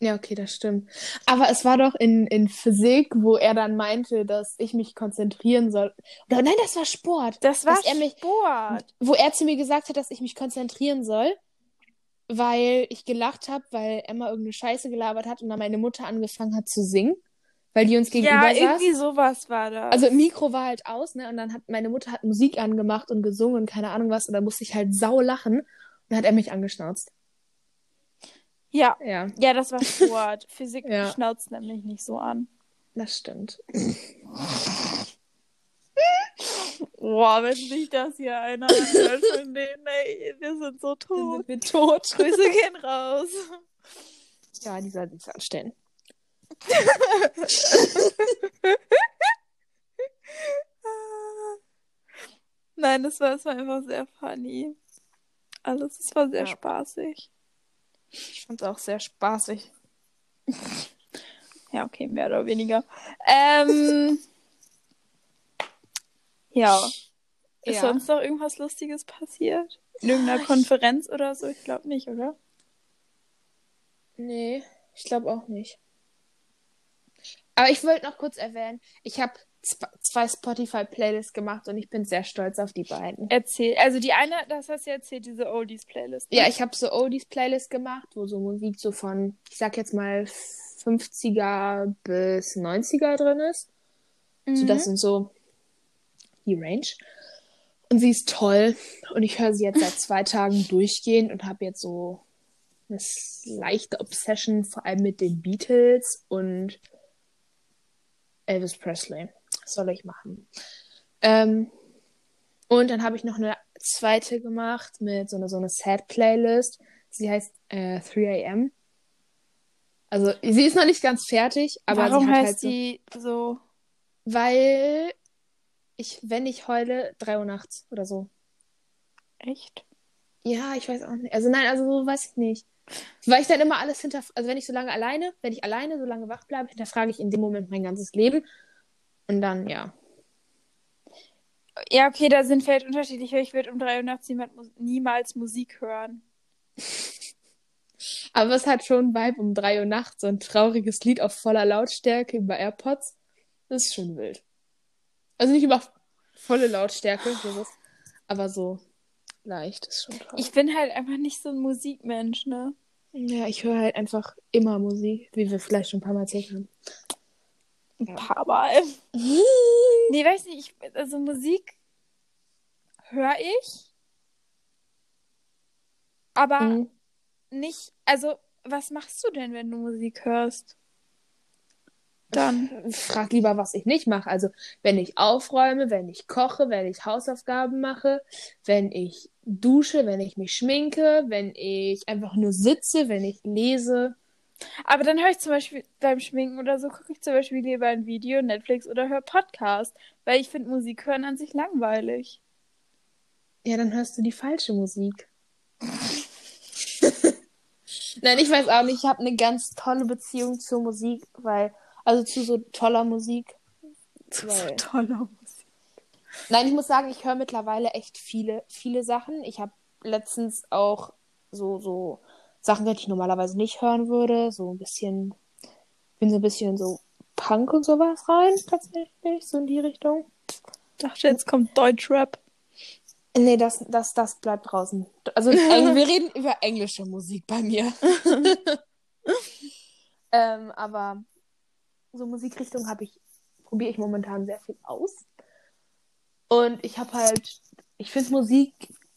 Ja, okay, das stimmt. Aber es war doch in, in Physik, wo er dann meinte, dass ich mich konzentrieren soll. Oder nein, das war Sport. Das war er mich- Sport. Wo er zu mir gesagt hat, dass ich mich konzentrieren soll, weil ich gelacht habe, weil Emma irgendeine Scheiße gelabert hat und dann meine Mutter angefangen hat zu singen, weil die uns gegenüber Ja, saß. irgendwie sowas war das. Also Mikro war halt aus, ne? Und dann hat meine Mutter hat Musik angemacht und gesungen und keine Ahnung was. Und dann musste ich halt sau lachen. Und dann hat er mich angeschnauzt. Ja. Ja, Ja, das war Sport. Physik Ja. schnauzt nämlich nicht so an. das stimmt. Boah, wenn sich das hier einer anhört von denen, ey, wir sind so tot. wir tot. Grüße gehen raus. Ja, die sollten es anstellen. Nein, das war, das war einfach sehr funny. Alles, es war sehr Ja. spaßig. Ich fand es auch sehr spaßig. Ja, okay, mehr oder weniger. Ähm, ja. Ist Ja. sonst noch irgendwas Lustiges passiert? In irgendeiner Konferenz oder so? Ich glaube nicht, oder? Nee, ich glaube auch nicht. Aber ich wollte noch kurz erwähnen, ich habe zwei Spotify-Playlists gemacht und ich bin sehr stolz auf die beiden. Erzähl. Also die eine, das hast du erzählt, diese Oldies-Playlist. ne? Ja, ich habe so Oldies-Playlist gemacht, wo so Musik so von, ich sag jetzt mal 50er bis 90er drin ist. Mhm. So, das sind so die Range. Und sie ist toll. Und ich höre sie jetzt seit zwei Tagen durchgehend und habe jetzt so eine leichte Obsession, vor allem mit den Beatles und Elvis Presley. Was soll ich machen? Ähm, und dann habe ich noch eine zweite gemacht mit so einer so eine Sad-Playlist. Sie heißt äh, 3am. Also, sie ist noch nicht ganz fertig, aber Warum sie hat heißt halt so, die so? weil ich, wenn ich heule, 3 Uhr nachts oder so. Echt? Ja, ich weiß auch nicht. Also nein, also so weiß ich nicht. Weil ich dann immer alles hinter, also wenn ich so lange alleine, wenn ich alleine so lange wach bleibe, hinterfrage ich in dem Moment mein ganzes Leben. Und dann, ja. Ja, okay, da sind vielleicht unterschiedlich. Ich würde um 3 Uhr nachts niemals Musik hören. Aber es hat schon Vibe um 3 Uhr nachts, so ein trauriges Lied auf voller Lautstärke über AirPods. Das ist schon wild. Also nicht über volle Lautstärke, sowas, aber so leicht ist schon toll. Ich bin halt einfach nicht so ein Musikmensch, ne? ja, ich höre halt einfach immer Musik, wie wir vielleicht schon ein paar Mal erzählt haben. Ein Ja. paar Mal. Nee, weiß nicht. Ich, also Musik höre ich. Aber Mhm. nicht. Also, was machst du denn, wenn du Musik hörst? Dann. Frag lieber, was ich nicht mache. Also, wenn ich aufräume, wenn ich koche, wenn ich Hausaufgaben mache, wenn ich dusche, wenn ich mich schminke, wenn ich einfach nur sitze, wenn ich lese. Aber dann höre ich zum Beispiel beim Schminken oder so, gucke ich zum Beispiel lieber ein Video, Netflix oder höre Podcast. Weil ich finde Musik hören an sich langweilig. Ja, dann hörst du die falsche Musik. Nein, ich weiß auch nicht. Ich habe eine ganz tolle Beziehung zur Musik, weil, also zu so toller Musik. Weil- toller Musik. Nein, ich muss sagen, ich höre mittlerweile echt viele, viele Sachen. Ich habe letztens auch so, so Sachen, die ich normalerweise nicht hören würde. So ein bisschen, bin so ein bisschen so Punk und sowas rein, tatsächlich, so in die Richtung. Ich dachte, jetzt kommt Deutschrap. Nee, das, das, das bleibt draußen. Also Eng wir reden über englische Musik bei mir. ähm, aber so Musikrichtung habe ich, probiere ich momentan sehr viel aus. Und ich habe halt, ich finde Musik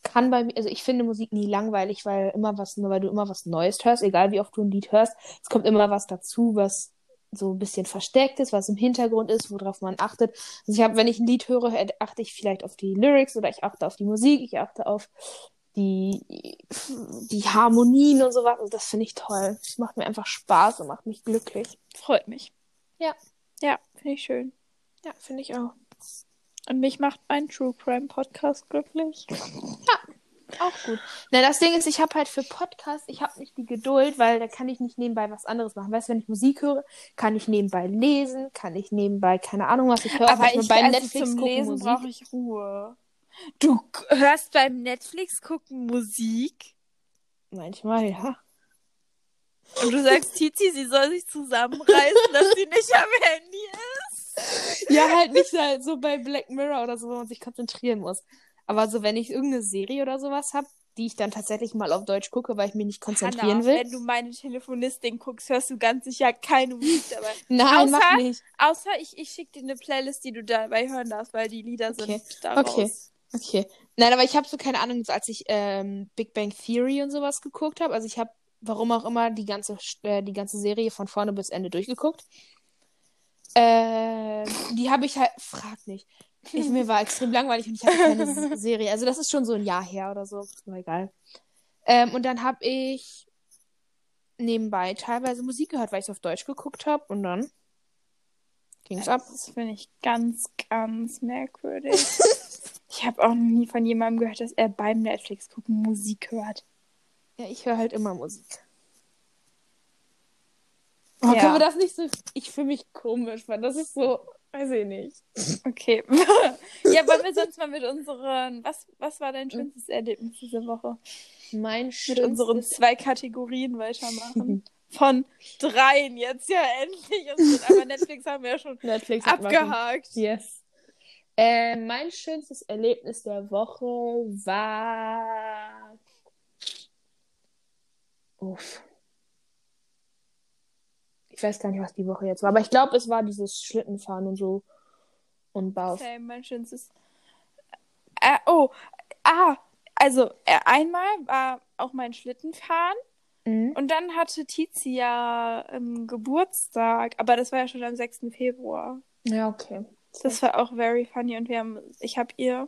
kann bei mir, also ich finde Musik nie langweilig, weil immer was, weil du immer was Neues hörst, egal wie oft du ein Lied hörst, es kommt immer was dazu, was so ein bisschen versteckt ist, was im Hintergrund ist, worauf man achtet. Also ich habe, wenn ich ein Lied höre, achte ich vielleicht auf die Lyrics oder ich achte auf die Musik, ich achte auf die, die Harmonien und sowas. Und das finde ich toll. Das macht mir einfach Spaß und macht mich glücklich. Freut mich. Ja. Ja, finde ich schön. Ja, finde ich auch. Und mich macht mein True Crime Podcast glücklich. Auch gut. Na, das Ding ist, ich habe halt für Podcasts, ich habe nicht die Geduld, weil da kann ich nicht nebenbei was anderes machen. Weißt du, wenn ich Musik höre, kann ich nebenbei lesen, kann ich nebenbei, keine Ahnung, was ich höre. Aber ich, bei also Netflix zum gucken Lesen Musik. brauche ich Ruhe. Du hörst beim Netflix gucken Musik Manchmal, ja. und du sagst Tizi, sie soll sich zusammenreißen, dass sie nicht am Handy ist. Ja, halt nicht halt so bei Black Mirror oder so, wo man sich konzentrieren muss. Aber so, wenn ich irgendeine Serie oder sowas habe, die ich dann tatsächlich mal auf Deutsch gucke, weil ich mich nicht konzentrieren Hanna, will. wenn du meine Telefonistin guckst, hörst du ganz sicher keine Musik dabei. Nein, mach Außer- nicht. Außer ich, ich schicke dir eine Playlist, die du dabei hören darfst, weil die Lieder sind Okay. daraus. Okay. Okay. Nein, aber ich habe so keine Ahnung, als ich ähm, Big Bang Theory und sowas geguckt habe. Also ich habe, warum auch immer, die ganze, äh, die ganze Serie von vorne bis Ende durchgeguckt. Äh, die habe ich halt, frag nicht. Ich, mir war extrem langweilig und ich hatte keine Serie. Also das ist schon so ein Jahr her oder so. Ist mir egal. Ähm, und dann habe ich nebenbei teilweise Musik gehört, weil ich es auf Deutsch geguckt habe. Und dann ging es ab. Das finde ich ganz, ganz merkwürdig. ich habe auch noch nie von jemandem gehört, dass er beim Netflix gucken Musik hört. Ja, ich höre halt immer Musik. Oh, Ja. Können wir das nicht so. Ich fühle mich komisch, weil das ist so. Weiß ich nicht. Okay. ja, wollen wir sonst mal mit unseren. Was, was war dein schönstes Erlebnis diese Woche? Mein Mit unseren schönstes. zwei Kategorien weitermachen. Von dreien jetzt ja endlich. Aber Netflix haben wir ja schon Netflix abgehakt. Yes. Äh, mein schönstes Erlebnis der Woche war. Uff. Ich weiß gar nicht, was die Woche jetzt war, aber ich glaube, es war dieses Schlittenfahren und so. Und Bau. Same, mein schönstes. Äh, oh, ah, also äh, einmal war auch mein Schlittenfahren Mhm. und dann hatte Tizia ähm, Geburtstag, aber das war ja schon am 6. Februar. Ja, okay. Das war auch very funny und wir haben, ich habe ihr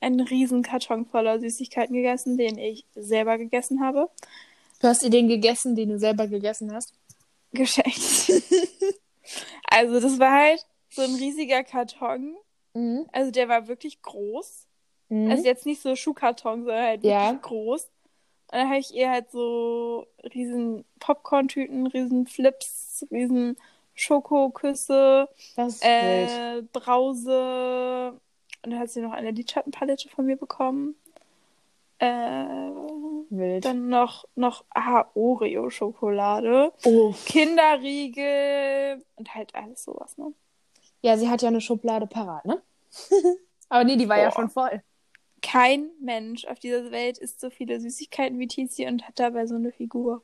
einen riesen Karton voller Süßigkeiten gegessen, den ich selber gegessen habe. Du hast ihr den gegessen, den du selber gegessen hast? Geschenkt. also das war halt so ein riesiger Karton. Mhm. Also der war wirklich groß. Mhm. Also jetzt nicht so Schuhkarton, sondern halt wirklich Ja. groß. Und dann habe ich ihr halt so riesen Popcorn-Tüten, riesen Flips, riesen Schokoküsse, äh, Brause. Und dann hat sie noch eine Lidschattenpalette von mir bekommen. Äh, Wild. dann noch, noch Oreo-Schokolade, Oh. Kinderriegel und halt alles sowas, ne? Ja, sie hat ja eine Schublade parat, ne? Aber nee, die war ja Boah. schon voll. Kein Mensch auf dieser Welt isst so viele Süßigkeiten wie Tizi und hat dabei so eine Figur.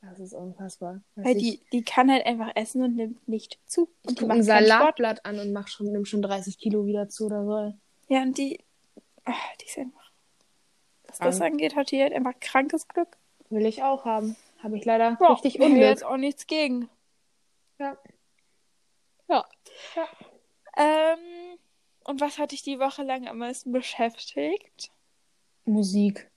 Das ist unfassbar. Weil ich- die, die kann halt einfach essen und nimmt nicht zu. Ich Und die guck macht ein. Salatblatt an und mach schon, nimm schon 30 Kilo wieder zu oder so. Ja, und die, ach, die ist einfach, was das Krank. angeht, hat die halt einfach krankes Glück. Will ich auch haben. Habe ich leider Ja, richtig Unglück. jetzt auch nichts gegen. Ja. Ja. Ja. Ähm, und was hat dich die Woche lang am meisten beschäftigt? Musik.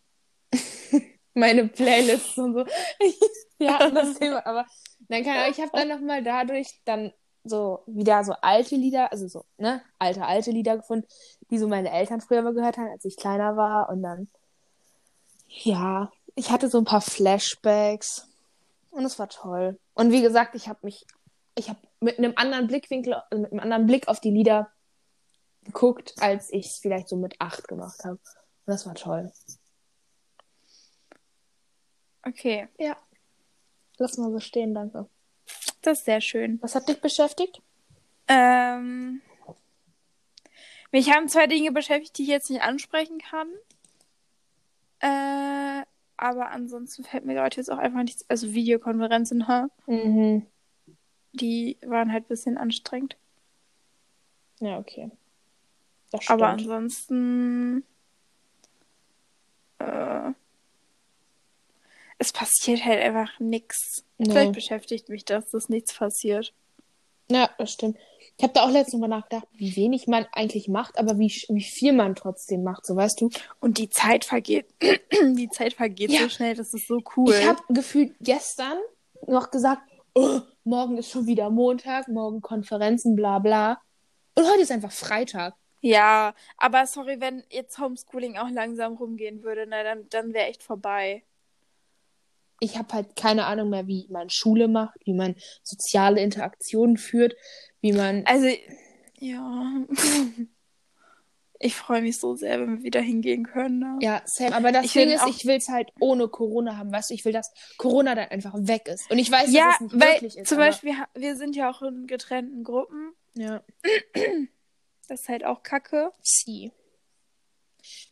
Meine Playlists und so. ja, das Thema. Aber dann kann ich habe dann nochmal dadurch dann so wieder so alte Lieder, also so, ne, alte, alte Lieder gefunden, die so meine Eltern früher mal gehört haben, als ich kleiner war. Und dann, ja, ich hatte so ein paar Flashbacks. Und es war toll. Und wie gesagt, ich habe mich, ich habe mit einem anderen Blickwinkel, also mit einem anderen Blick auf die Lieder geguckt, als ich es vielleicht so mit acht gemacht habe. Und das war toll. Okay, Ja. Lass mal so stehen, danke. das ist sehr schön. Was hat dich beschäftigt? Ähm, mich haben zwei Dinge beschäftigt, die ich jetzt nicht ansprechen kann. Äh, aber ansonsten fällt mir gerade jetzt auch einfach nichts. Also Videokonferenzen, ha? Mhm. Die waren halt ein bisschen anstrengend. Ja, okay. Das stimmt. Aber ansonsten. Äh, es passiert halt einfach nichts. Nee. Vielleicht beschäftigt mich das, dass nichts passiert. Ja, das stimmt. Ich habe da auch letztens mal nachgedacht, wie wenig man eigentlich macht, aber wie, wie viel man trotzdem macht, so weißt du. Und die Zeit vergeht. die Zeit vergeht Ja. so schnell, das ist so cool. Ich habe gefühlt gestern noch gesagt, oh, morgen ist schon wieder Montag, morgen Konferenzen, bla bla. Und heute ist einfach Freitag. Ja, aber sorry, wenn jetzt Homeschooling auch langsam rumgehen würde, na, dann, dann wäre echt vorbei. Ich habe halt keine Ahnung mehr, wie man Schule macht, wie man soziale Interaktionen führt, wie man. Also, ja. Ich freue mich so sehr, wenn wir wieder hingehen können. Ne? Ja, Sam, aber das Ich Ding will ist, ich will es halt ohne Corona haben, weißt du? Ich will, dass Corona dann einfach weg ist. Und ich weiß, Ja, dass es nicht weil wirklich ist. zum aber... Beispiel, wir sind ja auch in getrennten Gruppen. Ja. Das ist halt auch kacke. Sie.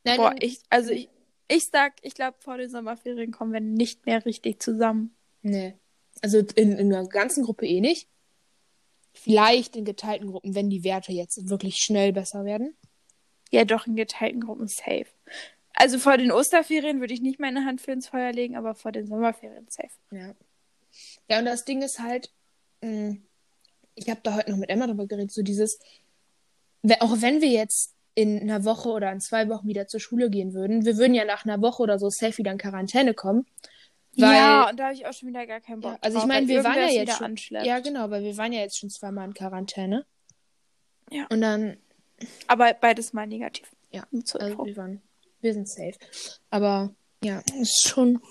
Nein, Boah, ich, also ich, ich sag, ich glaube, vor den Sommerferien kommen wir nicht mehr richtig zusammen. Nee. Also in, in einer ganzen Gruppe eh nicht. Vielleicht in geteilten Gruppen, wenn die Werte jetzt wirklich schnell besser werden. Ja, doch, in geteilten Gruppen safe. Also vor den Osterferien würde ich nicht meine Hand für ins Feuer legen, aber vor den Sommerferien safe. Ja. Ja, und das Ding ist halt, mh, ich habe da heute noch mit Emma drüber geredet, so dieses, auch wenn wir jetzt in einer Woche oder in zwei Wochen wieder zur Schule gehen würden, wir würden ja nach einer Woche oder so safe wieder in Quarantäne kommen. Weil, ja, und da habe ich auch schon wieder gar keinen Bock Ja, also ich meine, wir waren ja jetzt schon- anschleppt. ja genau, weil wir waren ja jetzt schon zweimal in Quarantäne. Ja. Und dann, Aber beides mal negativ. Ja, zur also wir waren, wir sind safe. Aber ja, ist schon,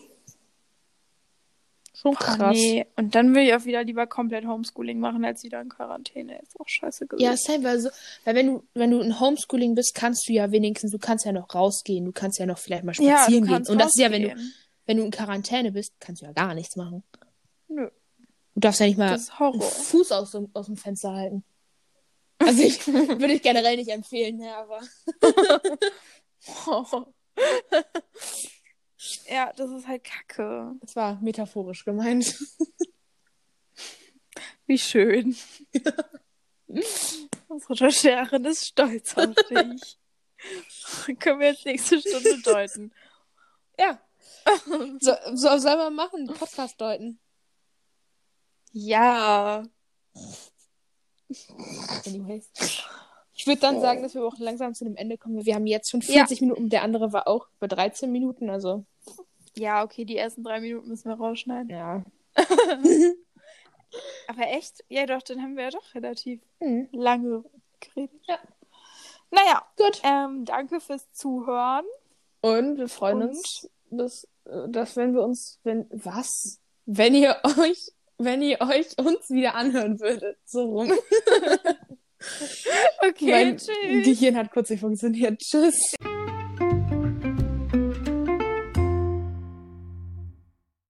schon Ach, krass. nee. Und dann will ich auch wieder lieber komplett Homeschooling machen, als wieder in Quarantäne. Ist auch scheiße gewesen. Ja, safe, weil, so, weil wenn du, wenn du in Homeschooling bist, kannst du ja wenigstens, du kannst ja noch rausgehen, du kannst ja noch vielleicht mal Ja, spazieren du gehen. Und das ist ja, wenn du. Wenn du in Quarantäne bist, kannst du ja gar nichts machen. Nö, Du darfst ja nicht mal einen. Fuß aus, dem- aus dem Fenster halten. Also ich würde ich generell nicht empfehlen, ja, aber. ja, das ist halt kacke. Das war metaphorisch gemeint. Wie schön. Unsere Rechercherin ist stolz auf dich. Können wir jetzt nächste Stunde deuten. Ja. So, so soll man machen, Podcast deuten. Ja. Anyways. Ich würde dann sagen, dass wir auch langsam zu dem Ende kommen. Wir haben jetzt schon 40 Minuten, der andere war auch bei 13 Minuten, also. Ja, okay, die ersten drei Minuten müssen wir rausschneiden. Ja. Aber echt? Ja, doch, dann haben wir ja doch relativ Mhm. lange geredet. Ja. Naja, Gut. ähm, danke fürs Zuhören. Und wir freuen Und? uns, dass, äh, dass wenn wir uns, wenn, was? Wenn ihr euch, wenn ihr euch uns wieder anhören würdet. So rum. Okay, mein tschüss. Gehirn hat kurz nicht funktioniert. Tschüss.